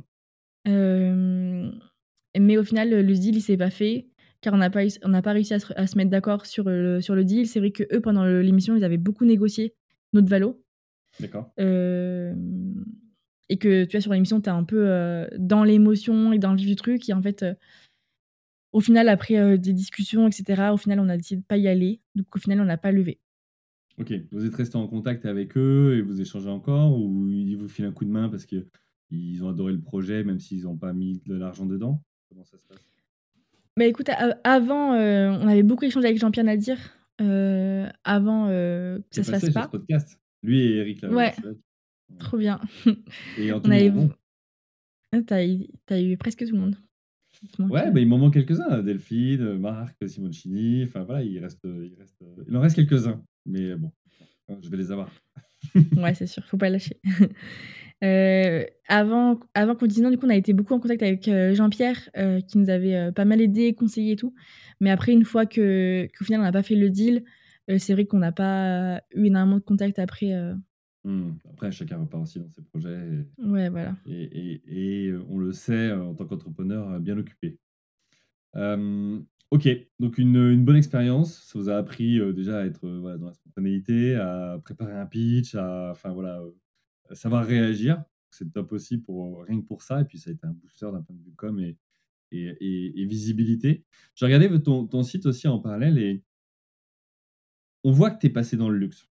mais au final, le deal, il s'est pas fait car on n'a pas, on pas réussi à se, mettre d'accord sur le, sur le deal. C'est vrai que eux, pendant l'émission, ils avaient beaucoup négocié notre valo. D'accord. et que tu vois, sur l'émission, tu es un peu dans l'émotion et dans le vif du truc. Et en fait, au final, après des discussions, etc., au final, on a décidé de pas y aller. Donc, au final, on n'a pas levé. Ok. Vous êtes resté en contact avec eux et vous échangez encore ou ils vous filent un coup de main parce qu'ils ont adoré le projet, même s'ils n'ont pas mis de l'argent dedans? Comment ça se passe bah écoute, avant, euh, on avait beaucoup échangé avec Jean-Pierre Nadir euh, avant euh, que ça se fasse pas. podcast. Lui et Eric là. Ouais. Trop bien. Et Anthony avait... Ah, t'as eu, as eu presque tout le monde. Ouais, bah, il m'en manque quelques-uns. Delphine, Marc, Simoncini. Enfin voilà, il, reste, il, reste, il en reste quelques-uns. Mais bon, je vais les avoir. ouais, c'est sûr, faut pas lâcher. Euh, avant avant qu'on dise non, du coup, on a été beaucoup en contact avec euh, Jean-Pierre, euh, qui nous avait pas mal aidé, conseillé et tout. Mais après, une fois que, qu'au final, on n'a pas fait le deal, c'est vrai qu'on n'a pas eu énormément de contact après. Mmh. Après, chacun repart aussi dans ses projets. Et, ouais, voilà. Et, et, et, on le sait, en tant qu'entrepreneur, bien occupé. Ok, donc une, une, bonne expérience. Ça vous a appris déjà à être voilà, dans la spontanéité, à préparer un pitch, à enfin, voilà, savoir réagir. C'est top aussi pour rien que pour ça. Et puis ça a été un booster d'un point de vue com et, et, visibilité. J'ai regardé ton, ton, site aussi en parallèle et on voit que tu es passé dans le luxe.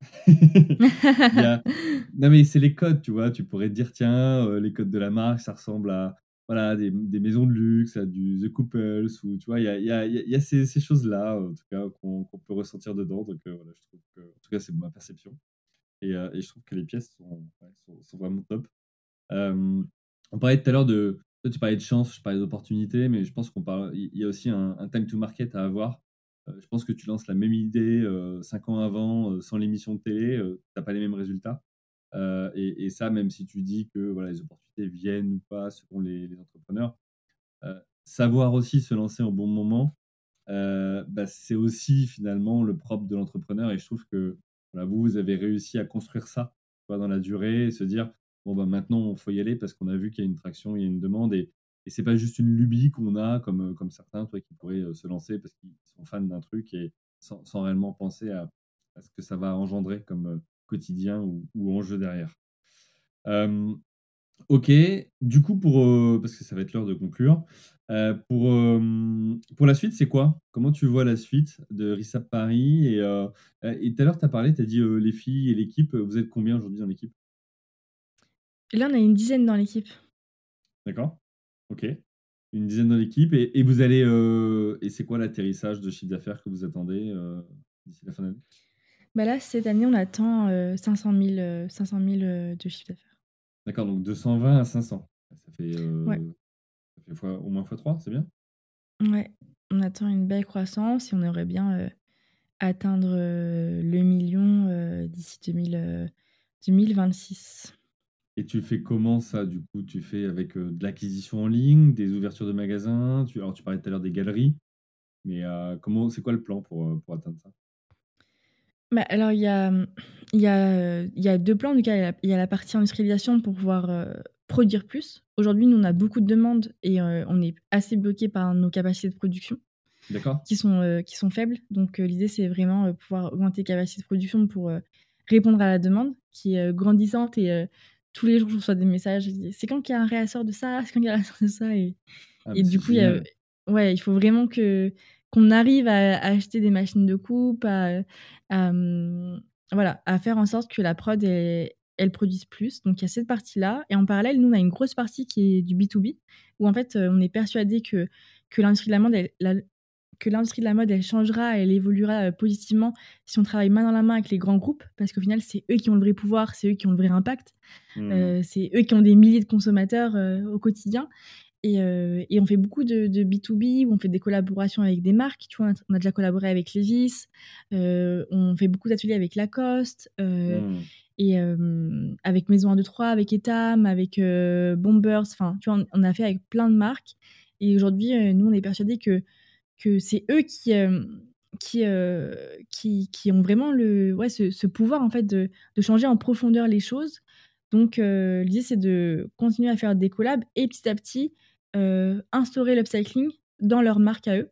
Non mais c'est les codes, tu vois. Tu pourrais te dire, tiens, euh, les codes de la marque, ça ressemble à voilà, des, maisons de luxe, du The Couples, ou tu vois, il y a, y a, y a ces, ces choses-là, en tout cas, qu'on peut ressentir dedans. Donc euh, voilà, je trouve en tout cas, c'est ma perception. Euh, et, je trouve que les pièces sont, sont, vraiment top. on parlait tout à l'heure de. Toi, tu parlais de chance, je parlais d'opportunité, mais je pense qu'on parle. Il y a aussi un, time to market à avoir. Euh, je pense que tu lances la même idée euh, cinq ans avant, sans l'émission de télé, tu n'as pas les mêmes résultats. Et, et, ça, même si tu dis que voilà, les opportunités viennent ou pas selon les, les entrepreneurs, savoir aussi se lancer au bon moment, bah, c'est aussi finalement le propre de l'entrepreneur. Et je trouve que vous, vous avez réussi à construire ça dans la durée et se dire bon, bah, maintenant, il faut y aller parce qu'on a vu qu'il y a une traction, il y a une demande. Et, et c'est pas juste une lubie qu'on a comme, comme certains toi, qui pourraient euh, se lancer parce qu'ils sont fans d'un truc et sans, sans, réellement penser à, à, ce que ça va engendrer comme euh, quotidien ou, ou enjeu derrière. Ok, du coup, pour, euh, parce que ça va être l'heure de conclure, euh, pour, pour la suite, c'est quoi? Comment tu vois la suite de RISAP Paris Et, tout à l'heure, tu as parlé, tu as dit les filles et l'équipe. Vous êtes combien aujourd'hui dans l'équipe? Là, on a une dizaine dans l'équipe. D'accord, ok. Une dizaine dans l'équipe. Et, et vous allez. et c'est quoi l'atterrissage de chiffre d'affaires que vous attendez d'ici la fin d'année Bah là, cette année, on attend euh, 500 000, euh, 500 000 euh, de chiffre d'affaires. D'accord, donc de 120 à 500. Ça fait, euh, Ouais. ça fait fois, au moins x3, c'est bien? Ouais, on attend une belle croissance et on aimerait bien euh, atteindre le million d'ici 2000, euh, 2026. Et tu fais comment ça, du coup? Tu fais avec de l'acquisition en ligne, des ouvertures de magasins? Tu, Alors, tu parlais tout à l'heure des galeries, mais comment, c'est quoi le plan pour, pour atteindre ça? Bah, alors, il y a, il y, a, il y a deux plans. En tout cas, il y a- il y a la partie industrialisation pour pouvoir euh, produire plus. Aujourd'hui, nous, on a beaucoup de demandes et euh, on est assez bloqué par nos capacités de production D'accord qui sont, euh, qui sont faibles. Donc, l'idée, c'est vraiment pouvoir augmenter les capacités de production pour répondre à la demande qui est grandissante. Et tous les jours, je reçois des messages. C'est quand qu'il y a un réassort de ça? C'est quand qu'il y a un réassort de ça Et, Ah, et du coup, il y a- génial. ouais, il faut vraiment que qu'on arrive à, à acheter des machines de coupe, à, à, voilà, à faire en sorte que la prod elle, elle produise plus. Donc il y a cette partie-là. Et en parallèle, nous, on a une grosse partie qui est du B2B, où en fait, euh, on est persuadé que, que l'industrie de la mode, elle, la- que l'industrie de la mode, elle changera, elle évoluera euh, positivement si on travaille main dans la main avec les grands groupes, parce qu'au final, c'est eux qui ont le vrai pouvoir, c'est eux qui ont le vrai impact. Euh, c'est eux qui ont des milliers de consommateurs euh, au quotidien. Et, euh, et on fait beaucoup de, de B2B, où on fait des collaborations avec des marques. Tu vois, on a- déjà collaboré avec Levi's, euh, on fait beaucoup d'ateliers avec Lacoste, euh, Hmm. et avec Maison 1, 2, 3, avec Etam, avec Bombers. Enfin, tu vois, on, on a fait avec plein de marques. Et aujourd'hui, nous, on est persuadés que, que c'est eux qui, qui, qui, qui ont vraiment le, ouais, ce, ce pouvoir en fait de, de changer en profondeur les choses. Donc, l'idée, c'est de continuer à faire des collabs et petit à petit instaurer l'upcycling dans leur marque à eux.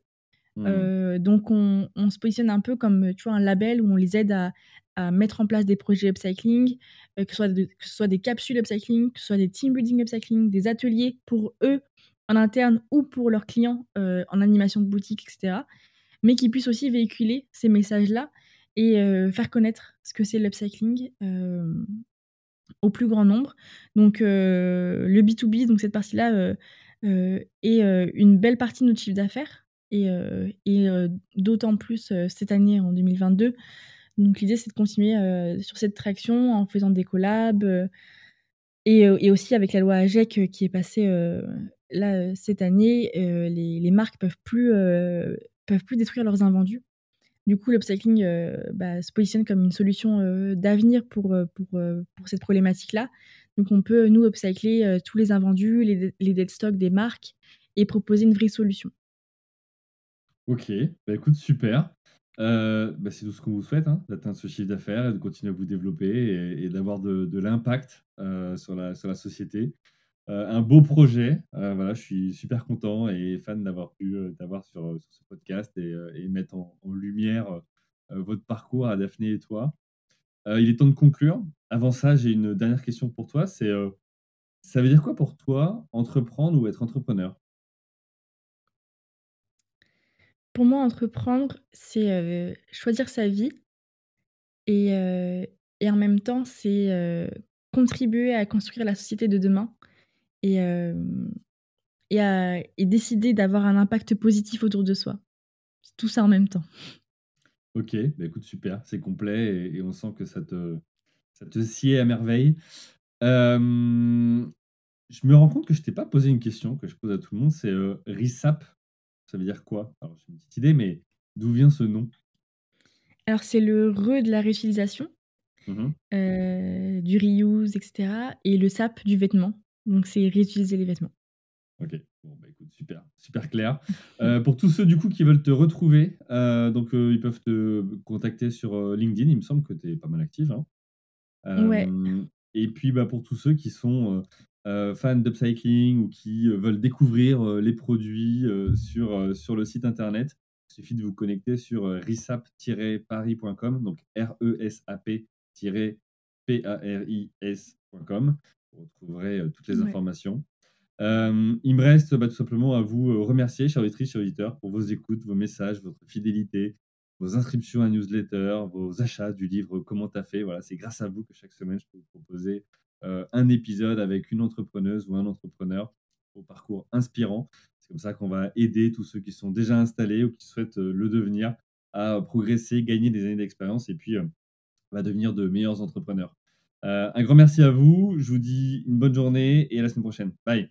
Hmm. Euh, donc, on, on se positionne un peu comme tu vois, un label où on les aide à, à mettre en place des projets upcycling, euh, que, ce soit de- que ce soit des capsules upcycling, que ce soit des team building upcycling, des ateliers pour eux en interne ou pour leurs clients euh, en animation de boutique, etc. Mais qui puissent aussi véhiculer ces messages-là et euh, faire connaître ce que c'est l'upcycling euh, au plus grand nombre. Donc, euh, le B2B, donc cette partie-là, euh, une belle partie de notre chiffre d'affaires. Et, et d'autant plus cette année, en 2022. Donc, l'idée, c'est de continuer sur cette traction en faisant des collabs. et, et aussi avec la loi AGEC qui est passée là cette année, les, marques peuvent peuvent plus détruire leurs invendus. Du coup, l'upcycling bah, se positionne comme une solution d'avenir pour, pour, pour cette problématique-là. Donc, on peut, nous, upcycler euh, tous les invendus, les, les dead stocks des marques et proposer une vraie solution. Ok, bah écoute, super. Euh, bah, c'est tout ce qu'on vous souhaite, hein, d'atteindre ce chiffre d'affaires et de continuer à vous développer et, d'avoir de, l'impact euh, sur, la, société. Un beau projet. Voilà, je suis super content et fan d'avoir pu t'avoir sur, ce podcast et, et mettre en, en lumière votre parcours à Daphné et toi. Il est temps de conclure. Avant ça, j'ai une dernière question pour toi. C'est euh, ça veut dire quoi pour toi entreprendre ou être entrepreneur? Pour moi, entreprendre, c'est euh, choisir sa vie et, euh, et en même temps, c'est contribuer à construire la société de demain et, et, à- et décider d'avoir un impact positif autour de soi. Tout ça en même temps. Ok, bah écoute, super, c'est complet et, et on sent que ça te, ça te sied à merveille. Euh, je me rends compte que je t'ai pas posé une question que je pose à tout le monde, c'est euh, RISAP, ça veut dire quoi? Alors j'ai une petite idée, mais d'où vient ce nom? Alors, c'est le re de la réutilisation, euh, du reuse, etc. Et le sap du vêtement. Donc, c'est réutiliser les vêtements. Ok, bon bah écoute, super, super clair. Euh, pour tous ceux du coup qui veulent te retrouver, euh, donc ils peuvent te contacter sur LinkedIn, il me semble que tu es pas mal active. hein. Ouais. Et puis bah, pour tous ceux qui sont fans d'upcycling ou qui veulent découvrir les produits sur, sur le site internet, il suffit de vous connecter sur risap-paris.com, donc R-E-S-A-P-P-A-R-I-S.com. Vous retrouverez toutes les Ouais. informations. Euh, il me reste bah, tout simplement à vous remercier, chers auditrices, chers auditeurs, pour vos écoutes, vos messages, votre fidélité, vos inscriptions à newsletter, vos achats du livre Comment t'as fait. Voilà, c'est grâce à vous que chaque semaine, je peux vous proposer euh, un épisode avec une entrepreneuse ou un entrepreneur au parcours inspirant. C'est comme ça qu'on va aider tous ceux qui sont déjà installés ou qui souhaitent le devenir à progresser, gagner des années d'expérience et puis va devenir de meilleurs entrepreneurs. un grand merci à vous. Je vous dis une bonne journée et à la semaine prochaine. Bye.